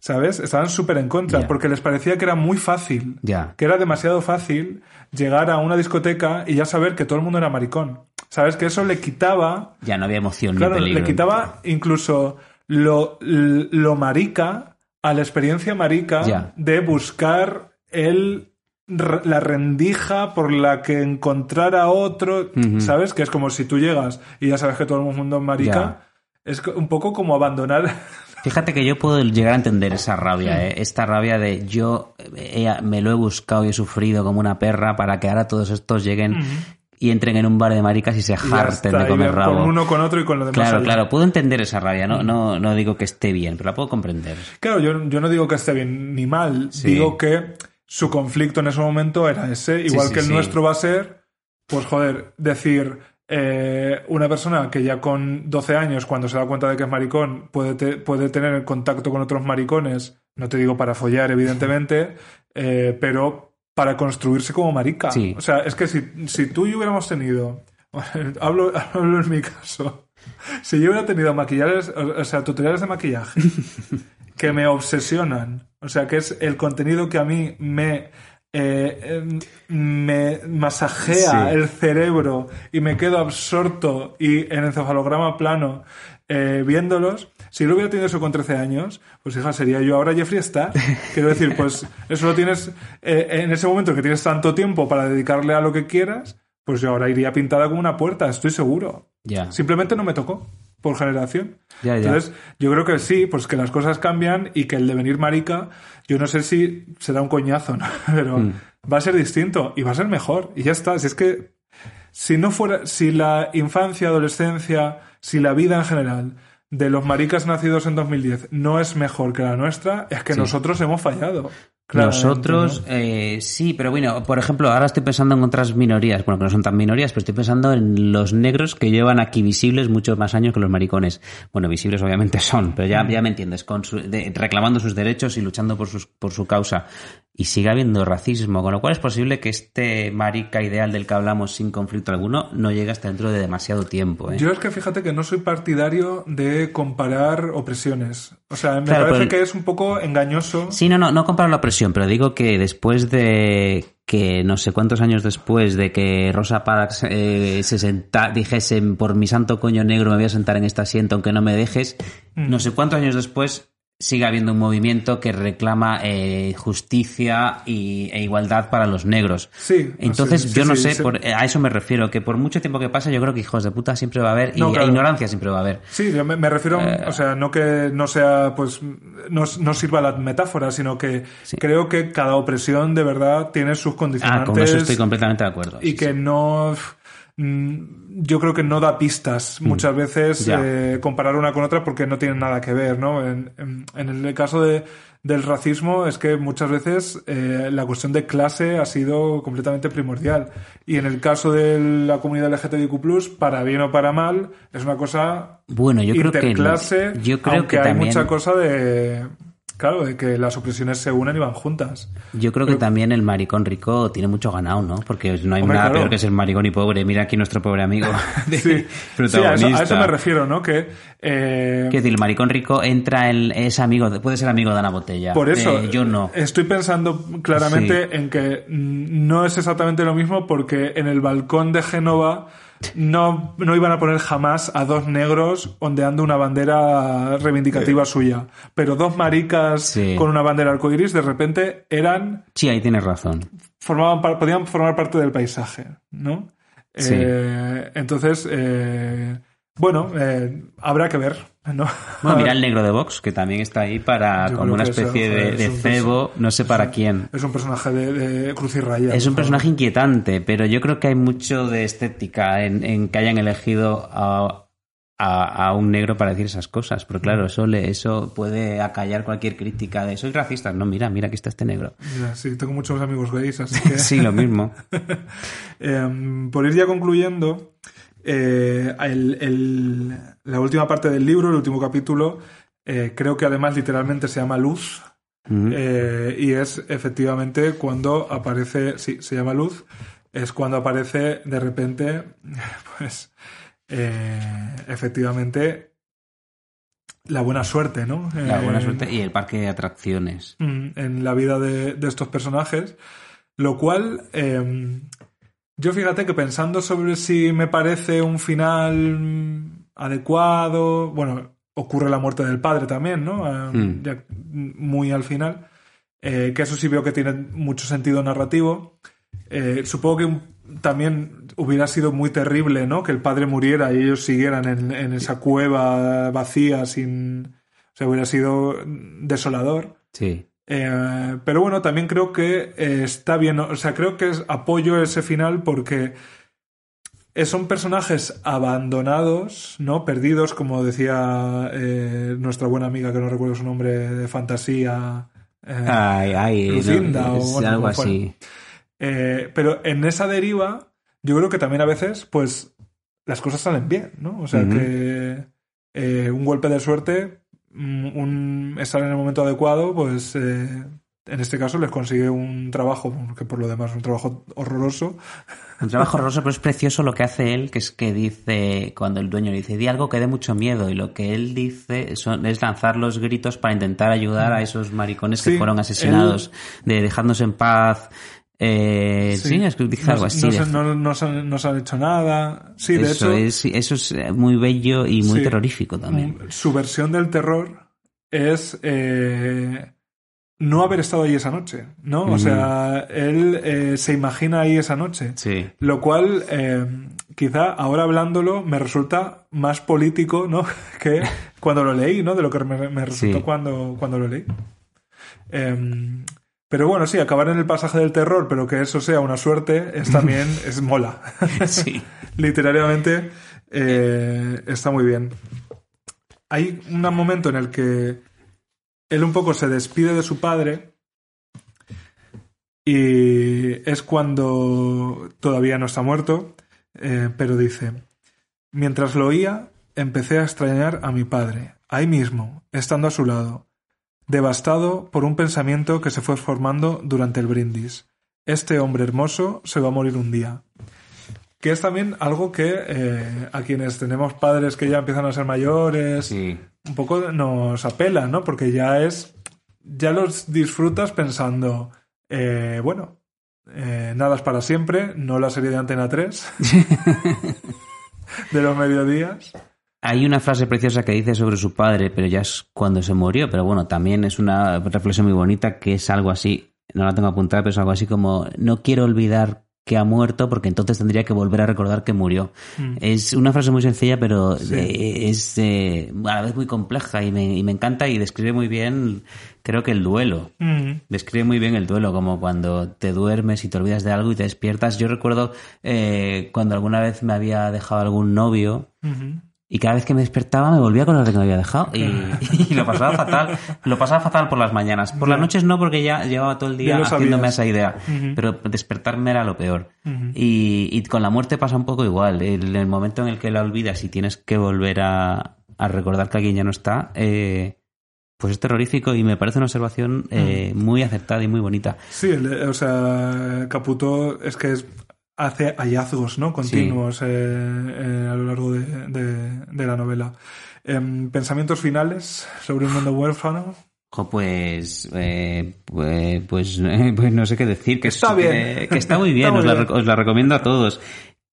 ¿Sabes? Estaban súper en contra, porque les parecía que era muy fácil Ya. que era demasiado fácil llegar a una discoteca y ya saber que todo el mundo era maricón. ¿Sabes? Que eso le quitaba, Ya no había emoción claro, ni peligro. le quitaba incluso lo, lo marica a la experiencia marica de buscar el la rendija por la que encontrar a otro. ¿sabes? Que es como si tú llegas y ya sabes que todo el mundo es marica, es un poco como abandonar Fíjate que yo puedo llegar a entender esa rabia, ¿eh? esta rabia de yo eh, me lo he buscado y he sufrido como una perra para que ahora todos estos lleguen y entren en un bar de maricas y se harten de comer rabo. con uno con otro y con lo demás. Claro, allá. claro, puedo entender esa rabia, no, no, no digo que esté bien, pero la puedo comprender. Claro, yo, yo no digo que esté bien ni mal, Sí. digo que su conflicto en ese momento era ese, igual sí, que el nuestro va a ser, pues joder, decir, eh, una persona que ya con 12 años, cuando se da cuenta de que es maricón, puede, te- puede tener contacto con otros maricones, no te digo para follar, evidentemente, <laughs> eh, pero para construirse como marica. Sí. O sea, es que si, si tú y yo hubiéramos tenido, <laughs> hablo, hablo en mi caso, si yo hubiera tenido maquillajes, o o sea, tutoriales de maquillaje <laughs> que me obsesionan, o sea, que es el contenido que a mí me, eh, em, me masajea Sí. el cerebro y me quedo absorto y en encefalograma plano eh, viéndolos. Si lo hubiera tenido eso con 13 años, pues hija, sería yo ahora Jeffrey Star. <laughs> Quiero decir, pues eso lo tienes eh, en ese momento que tienes tanto tiempo para dedicarle a lo que quieras, pues yo ahora iría pintada como una puerta, estoy seguro. Ya. Simplemente no me tocó por generación. Ya, ya. Entonces, yo creo que sí, pues que las cosas cambian y que el devenir marica, yo no sé si será un coñazo, <laughs> ¿no? Pero Mm. va a ser distinto y va a ser mejor. Y ya está. Si es que si no fuera, si la infancia, adolescencia, si la vida en general de los maricas nacidos en 2010 no es mejor que la nuestra, es que Sí. nosotros hemos fallado. Claramente, Nosotros, ¿no? eh, sí, pero bueno, por ejemplo, ahora estoy pensando en otras minorías, bueno, que no son tan minorías, pero estoy pensando en los negros que llevan aquí visibles muchos más años que los maricones. Bueno, visibles obviamente <laughs> son, pero Mm. ya, ya me entiendes, con su- de- reclamando sus derechos y luchando por, sus, por su causa. Y sigue habiendo racismo, con lo cual es posible que este marica ideal del que hablamos sin conflicto alguno no llegue hasta dentro de demasiado tiempo. ¿eh? Yo es que fíjate que no soy partidario de comparar opresiones. O sea, me Claro, parece pero- que es un poco engañoso. Sí, no, no, no comparo la presión, pero digo que después de que no sé cuántos años después de que Rosa Parks eh, se senta, dijese por mi santo coño negro me voy a sentar en este asiento aunque no me dejes, Mm. no sé cuántos años después sigue habiendo un movimiento que reclama eh, justicia y, e igualdad para los negros. Sí, Entonces, sí, sí, yo no sí, sé, por- a eso me refiero, que por mucho tiempo que pase, yo creo que hijos de puta siempre va a haber y No, claro. ignorancia siempre va a haber. Sí, yo me, me refiero, Eh. o sea, no que no sea, pues, no, no sirva la metáfora, sino que creo que cada opresión de verdad tiene sus Ah, condicionantes con eso estoy completamente de acuerdo. y que no, yo creo que no da pistas muchas veces Mm. Eh, comparar una con otra porque no tienen nada que ver, ¿no? En, en- en el caso de, del racismo es que muchas veces eh, la cuestión de clase ha sido completamente primordial y en el caso de la comunidad LGTBIQ+, para bien o para mal, es una cosa Bueno, yo creo que no. interclase, Yo creo aunque que hay mucha cosa de... Claro, de que las opresiones se unen y van juntas. Yo creo que también el maricón rico tiene mucho ganado, ¿no? Porque no hay Hombre, nada claro. peor que ser maricón y pobre. Mira aquí nuestro pobre amigo. <laughs> Sí, sí, a, eso, a eso me refiero, ¿no? Que eh, Quiero decir, el maricón rico entra en, es amigo, de- puede ser amigo de Ana Botella. Por eso, Eh, yo no. Estoy pensando claramente en que mm, no es exactamente lo mismo porque en el balcón de Génova no, no iban a poner jamás a dos negros ondeando una bandera reivindicativa suya. Pero dos maricas Sí. con una bandera arcoiris de repente eran, Sí, ahí tienes razón. formaban, podían formar parte del paisaje, ¿no? Sí. Eh, entonces, eh, bueno, eh, habrá que ver, ¿no? Bueno, mira el <laughs> negro de Vox, que también está ahí para Yo como una especie de, es de un cebo, no sé para quién. Es un personaje de, de cruz y raya. Es un favor. personaje inquietante, pero yo creo que hay mucho de estética en, en que hayan elegido a, a, un negro para decir esas cosas. Pero claro, eso, le, eso puede acallar cualquier crítica de soy racista. No, mira, mira, aquí está este negro. sí, tengo muchos amigos gays, así <laughs> que... sí, lo mismo. <laughs> Em, por ir ya concluyendo, eh, la última parte del libro, el último capítulo, eh, creo que además literalmente se llama Luz. Eh, y es efectivamente cuando aparece, sí, se llama Luz, es cuando aparece de repente, <laughs> pues efectivamente la buena suerte, ¿no? La buena suerte y el parque de atracciones. Mm, en la vida de, estos personajes. Lo cual, em, yo fíjate que pensando sobre si me parece un final adecuado, bueno, ocurre la muerte del padre también, ¿no? Ah, mm. muy al final, eh, que eso sí veo que tiene mucho sentido narrativo. Eh, supongo que también hubiera sido muy terrible, ¿no? Que el padre muriera y ellos siguieran en, esa cueva vacía sin... O sea, hubiera sido desolador. Sí. Eh, pero bueno, también creo que eh, está bien, o sea, creo que es, apoyo ese final porque son personajes abandonados, ¿no? Perdidos, como decía nuestra buena amiga, que no recuerdo su nombre, de fantasía. ay, ay, Lucinda, o algo así. Eh, pero en esa deriva, yo creo que también a veces, pues, las cosas salen bien, ¿no? O sea, que eh, un golpe de suerte, un, estar en el momento adecuado, pues, eh, en este caso les consigue un trabajo, que por lo demás es un trabajo horroroso. Un trabajo horroroso, pero es precioso lo que hace él, que es que dice, cuando el dueño le dice, di algo que dé mucho miedo, y lo que él dice son, es lanzar los gritos para intentar ayudar a esos maricones que fueron asesinados, de dejarnos en paz, eh, sí. es que dije algo así. No, se, han, hecho nada. Sí, de eso hecho. Es, eso es eh, muy bello y muy terrorífico también. Su versión del terror es eh, no haber estado ahí esa noche, ¿no? O sea, él eh, se imagina ahí esa noche. Sí. Lo cual, quizá ahora hablándolo, me resulta más político, ¿no? <laughs> que cuando lo leí, ¿no? De lo que me, resultó cuando, cuando lo leí. Pero bueno, sí, acabar en el pasaje del terror, pero que eso sea una suerte, es también, <laughs> es mola. Sí. <laughs> Literariamente eh, está muy bien. Hay un momento en el que él un poco se despide de su padre y es cuando todavía no está muerto, eh, pero dice, mientras lo oía, empecé a extrañar a mi padre, ahí mismo, estando a su lado devastado por un pensamiento que se fue formando durante el brindis. Este hombre hermoso se va a morir un día. Que es también algo que eh, a quienes tenemos padres que ya empiezan a ser mayores, un poco nos apela, ¿no? Porque ya es. Ya los disfrutas pensando, eh, bueno, eh, nada es para siempre, no la serie de Antena 3 <laughs> de los mediodías. Hay una frase preciosa que dice sobre su padre, pero ya es cuando se murió, pero bueno, también es una reflexión muy bonita que es algo así, no la tengo apuntada, pero es algo así como, no quiero olvidar que ha muerto porque entonces tendría que volver a recordar que murió. Mm. Es una frase muy sencilla, pero eh, es eh, a la vez muy compleja y me, y me, encanta y describe muy bien, creo que el duelo. Mm. Describe muy bien el duelo, como cuando te duermes y te olvidas de algo y te despiertas. Yo recuerdo eh, cuando alguna vez me había dejado algún novio. Y cada vez que me despertaba me volvía a acordar de que me había dejado. <laughs> Y, lo pasaba fatal. Lo pasaba fatal por las mañanas. Por las noches no, porque ya llevaba todo el día haciéndome esa idea. Pero despertarme era lo peor. y, con la muerte pasa un poco igual. En el momento en el que la olvidas y tienes que volver a, recordar que alguien ya no está, eh, pues es terrorífico y me parece una observación eh, muy acertada y muy bonita. Sí, o sea, Caputo es que es hace hallazgos ¿no? continuos eh, eh, a lo largo de, la novela. Em, ¿Pensamientos finales sobre un mundo huérfano? pues, eh, pues, pues, <laughs> pues, no sé qué decir. Que está bien. Que, está muy <laughs> bien, os, La, recomiendo a todos.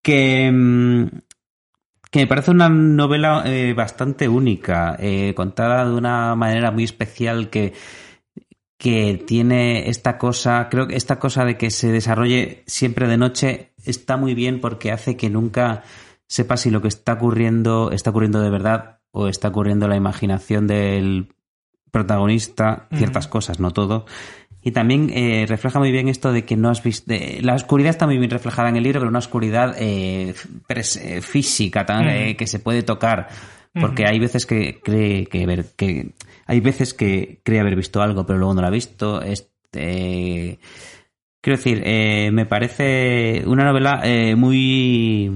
Que, em, que me parece una novela bastante única, contada de una manera muy especial que que tiene esta cosa, creo que esta cosa de que se desarrolle siempre de noche está muy bien porque hace que nunca sepa si lo que está ocurriendo está ocurriendo de verdad o está ocurriendo la imaginación del protagonista, ciertas cosas, no todo. Y también eh, refleja muy bien esto de que no has visto... la oscuridad está muy bien reflejada en el libro, pero una oscuridad eh, eh, física tan, eh, que se puede tocar. Porque hay veces que cree que, ver, que... Hay veces que cree haber visto algo, pero luego no lo ha visto. Este, quiero decir, eh, me parece una novela eh, muy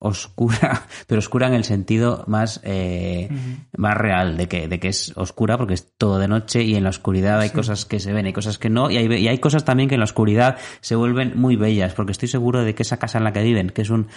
oscura, <laughs> pero oscura en el sentido más, eh, más real, de que, de que es oscura porque es todo de noche y en la oscuridad hay cosas que se ven, hay cosas que no, y hay, y hay cosas también que en la oscuridad se vuelven muy bellas, porque estoy seguro de que esa casa en la que viven, que es un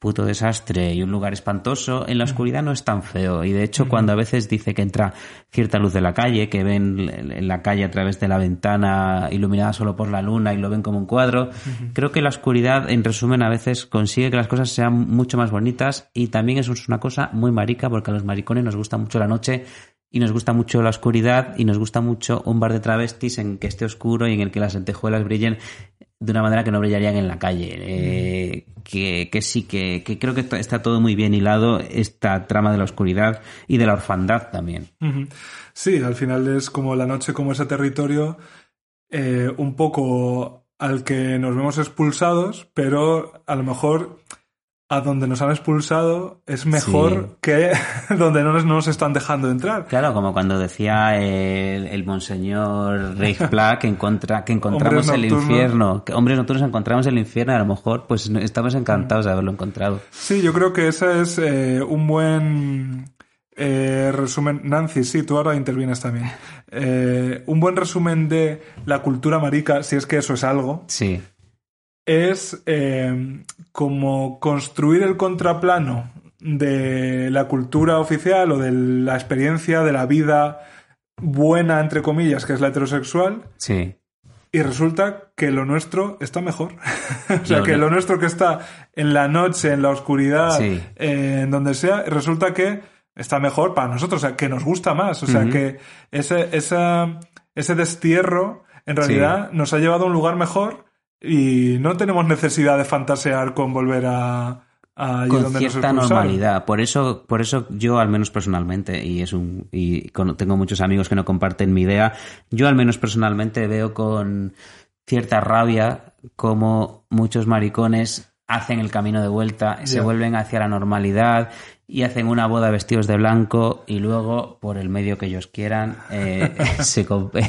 puto desastre y un lugar espantoso, en la oscuridad no es tan feo. Y de hecho, cuando a veces dice que entra cierta luz de la calle, que ven en la calle a través de la ventana iluminada solo por la luna y lo ven como un cuadro, creo que la oscuridad, en resumen, a veces consigue que las cosas sean mucho más bonitas y también eso es una cosa muy marica porque a los maricones nos gusta mucho la noche y nos gusta mucho la oscuridad y nos gusta mucho un bar de travestis en que esté oscuro y en el que las lentejuelas brillen de una manera que no brillarían en la calle. Eh, que, que sí, que, que creo que está todo muy bien hilado, esta trama de la oscuridad y de la orfandad también. Sí, al final es como la noche, como ese territorio eh, un poco al que nos vemos expulsados, pero a lo mejor a donde nos han expulsado es mejor que <laughs> donde no nos, no nos están dejando entrar. Claro, como cuando decía el, el monseñor Reich Plack que, encontra, que <laughs> encontramos el infierno, que hombres nocturnos encontramos el infierno, a lo mejor pues estamos encantados de haberlo encontrado. Sí, yo creo que ese es eh, un buen eh, resumen. Nancy, sí, tú ahora intervienes también. Eh, un buen resumen de la cultura marica, si es que eso es algo, Sí, es eh, como construir el contraplano de la cultura oficial o de la experiencia de la vida buena, entre comillas, que es la heterosexual, sí. y resulta que lo nuestro está mejor. <laughs> o sea, que lo nuestro que está en la noche, en la oscuridad, Sí. eh, en donde sea, resulta que está mejor para nosotros, o sea, que nos gusta más. O sea, que ese, esa, ese destierro en realidad nos ha llevado a un lugar mejor y no tenemos necesidad de fantasear con volver a, a allí con donde nos cierta normalidad. Por eso, por eso yo, al menos personalmente, y es un, y con- tengo muchos amigos que no comparten mi idea, yo al menos personalmente veo con cierta rabia como muchos maricones hacen el camino de vuelta, se vuelven hacia la normalidad y hacen una boda vestidos de blanco y luego, por el medio que ellos quieran, eh, <laughs> se,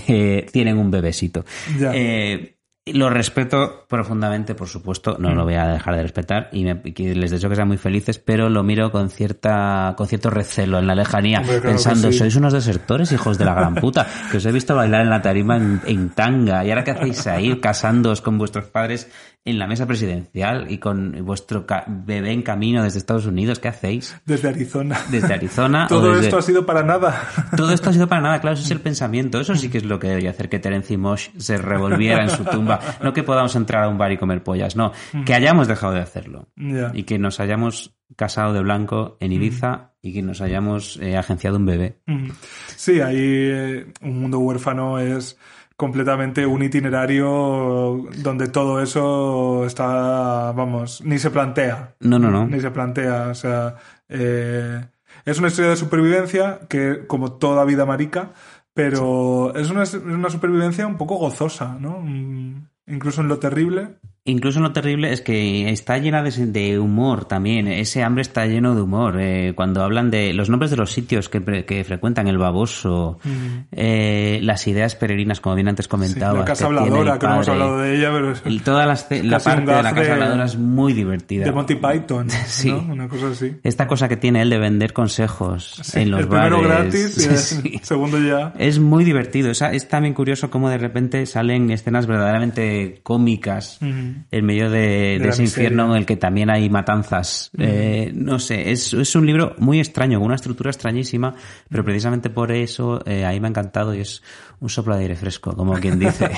eh, tienen un bebesito. Ya. Eh, lo respeto profundamente, por supuesto, no lo voy a dejar de respetar y, me- les deseo que sean muy felices, pero lo miro con cierta con cierto recelo en la lejanía, Hombre, claro que pensando, sí. sois unos desertores, hijos de la gran puta, que os he visto bailar en la tarima en, en tanga, y ahora qué hacéis ahí casándoos con vuestros padres en la mesa presidencial y con vuestro bebé en camino desde Estados Unidos, ¿qué hacéis? Desde Arizona. Desde Arizona. <laughs> Todo desde- esto ha sido para nada. todo esto ha sido para nada, claro, eso es el pensamiento. Eso sí que es lo que debería hacer que Terence Mosh se revolviera en su tumba. No que podamos entrar a un bar y comer pollas, no. Que hayamos dejado de hacerlo. Ya. Y que nos hayamos casado de blanco en Ibiza y que nos hayamos eh, agenciado un bebé. Mm. Sí, ahí eh, un mundo huérfano es completamente un itinerario donde todo eso está, vamos, ni se plantea. No, no, no. Ni se plantea. O sea, eh, es una historia de supervivencia que, como toda vida marica, pero es, una, es una supervivencia un poco gozosa, ¿no? Mm, Incluso en lo terrible. Incluso lo terrible es que está llena de, de humor también. Ese hambre está lleno de humor. Eh, cuando hablan de los nombres de los sitios que, que frecuentan, el baboso, eh, las ideas peregrinas, como bien antes Sí, comentabas. la casa que habladora, que no hemos hablado de ella, pero es Y toda la, la parte de la casa habladora es muy divertida. de Monty Python, <laughs> Sí. ¿no? Una cosa así. Esta cosa que tiene él de vender consejos Sí, en los el primero bares. gratis y <laughs> el Sí. segundo ya. Es muy divertido. O sea, es también curioso cómo de repente salen escenas verdaderamente cómicas. En medio de, de la ese miseria. infierno en el que también hay matanzas. Eh, no sé, es, es un libro muy extraño, con una estructura extrañísima, pero precisamente por eso eh, ahí me ha encantado y es un soplo de aire fresco, como quien dice.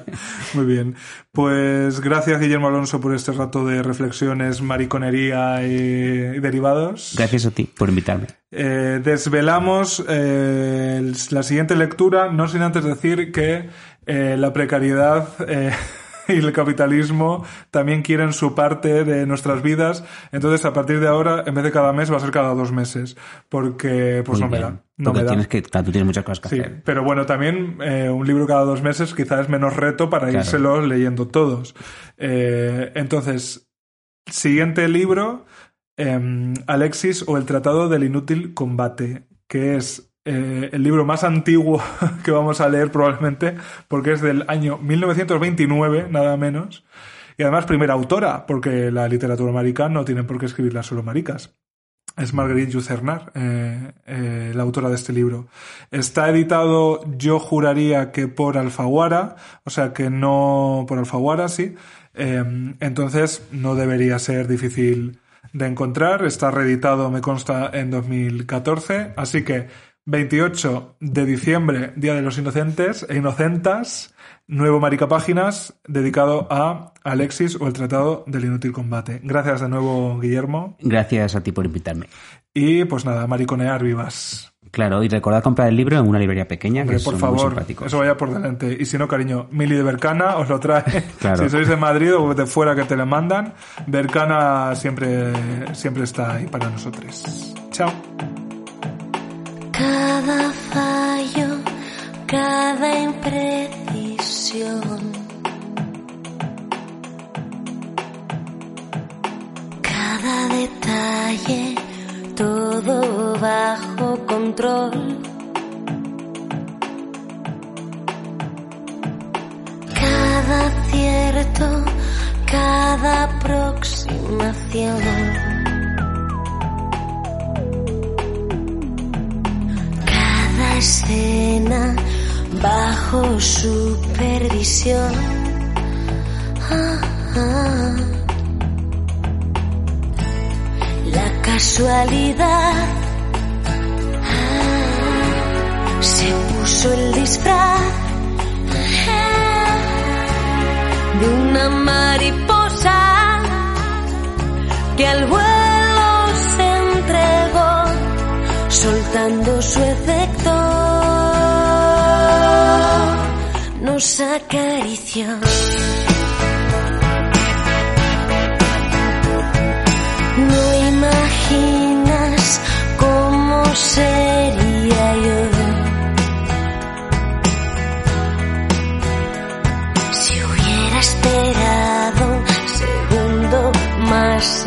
<laughs> Muy bien. Pues gracias, Guillermo Alonso, por este rato de reflexiones, mariconería y, y derivados. Gracias a ti por invitarme. Eh, desvelamos eh, la siguiente lectura, no sin antes decir que eh, la precariedad eh, <laughs> <laughs> y el capitalismo también quieren su parte de nuestras vidas. Entonces, a partir de ahora, en vez de cada mes, va a ser cada dos meses. Porque, pues Muy no me da. No Porque me da. tienes que, tú tienes muchas cosas que Sí, hacer. pero bueno, también eh, un libro cada dos meses quizás es menos reto para Claro. írselos leyendo todos. Eh, entonces, siguiente libro, em, Alexis o el Tratado del Inútil Combate, que es eh, el libro más antiguo <laughs> que vamos a leer probablemente, porque es del año 1929, nada menos. Y además, primera autora, porque la literatura marica no tienen por qué escribirla solo maricas. Es Marguerite Yourcenar, eh, eh, la autora de este libro. Está editado, yo juraría que por Alfaguara, o sea que no por Alfaguara, sí. Eh, entonces no debería ser difícil de encontrar. Está reeditado, me consta, en 2014. Así que 28 de diciembre, Día de los Inocentes e Inocentas, nuevo Marica Páginas dedicado a Alexis o el Tratado del Inútil Combate. Gracias de nuevo, Guillermo. Gracias a ti por invitarme. Y pues nada, mariconear vivas. Claro, y recordad comprar el libro en una librería pequeña, Hombre, que por son favor, eso vaya por delante. Y si no, cariño, Mili de Bercana os lo trae. <laughs> Claro. <laughs> Si sois de Madrid o de fuera que te le mandan, Bercana siempre, siempre está ahí para nosotros. Chao. Cada fallo, cada imprecisión. Cada detalle, todo bajo control. Cada acierto, cada aproximación. Escena bajo supervisión. Ah, ah. La casualidad ah, se puso el disfraz ah, de una mariposa que al vuelo soltando su efecto. Nos acarició. No imaginas cómo sería yo si hubiera esperado un segundo más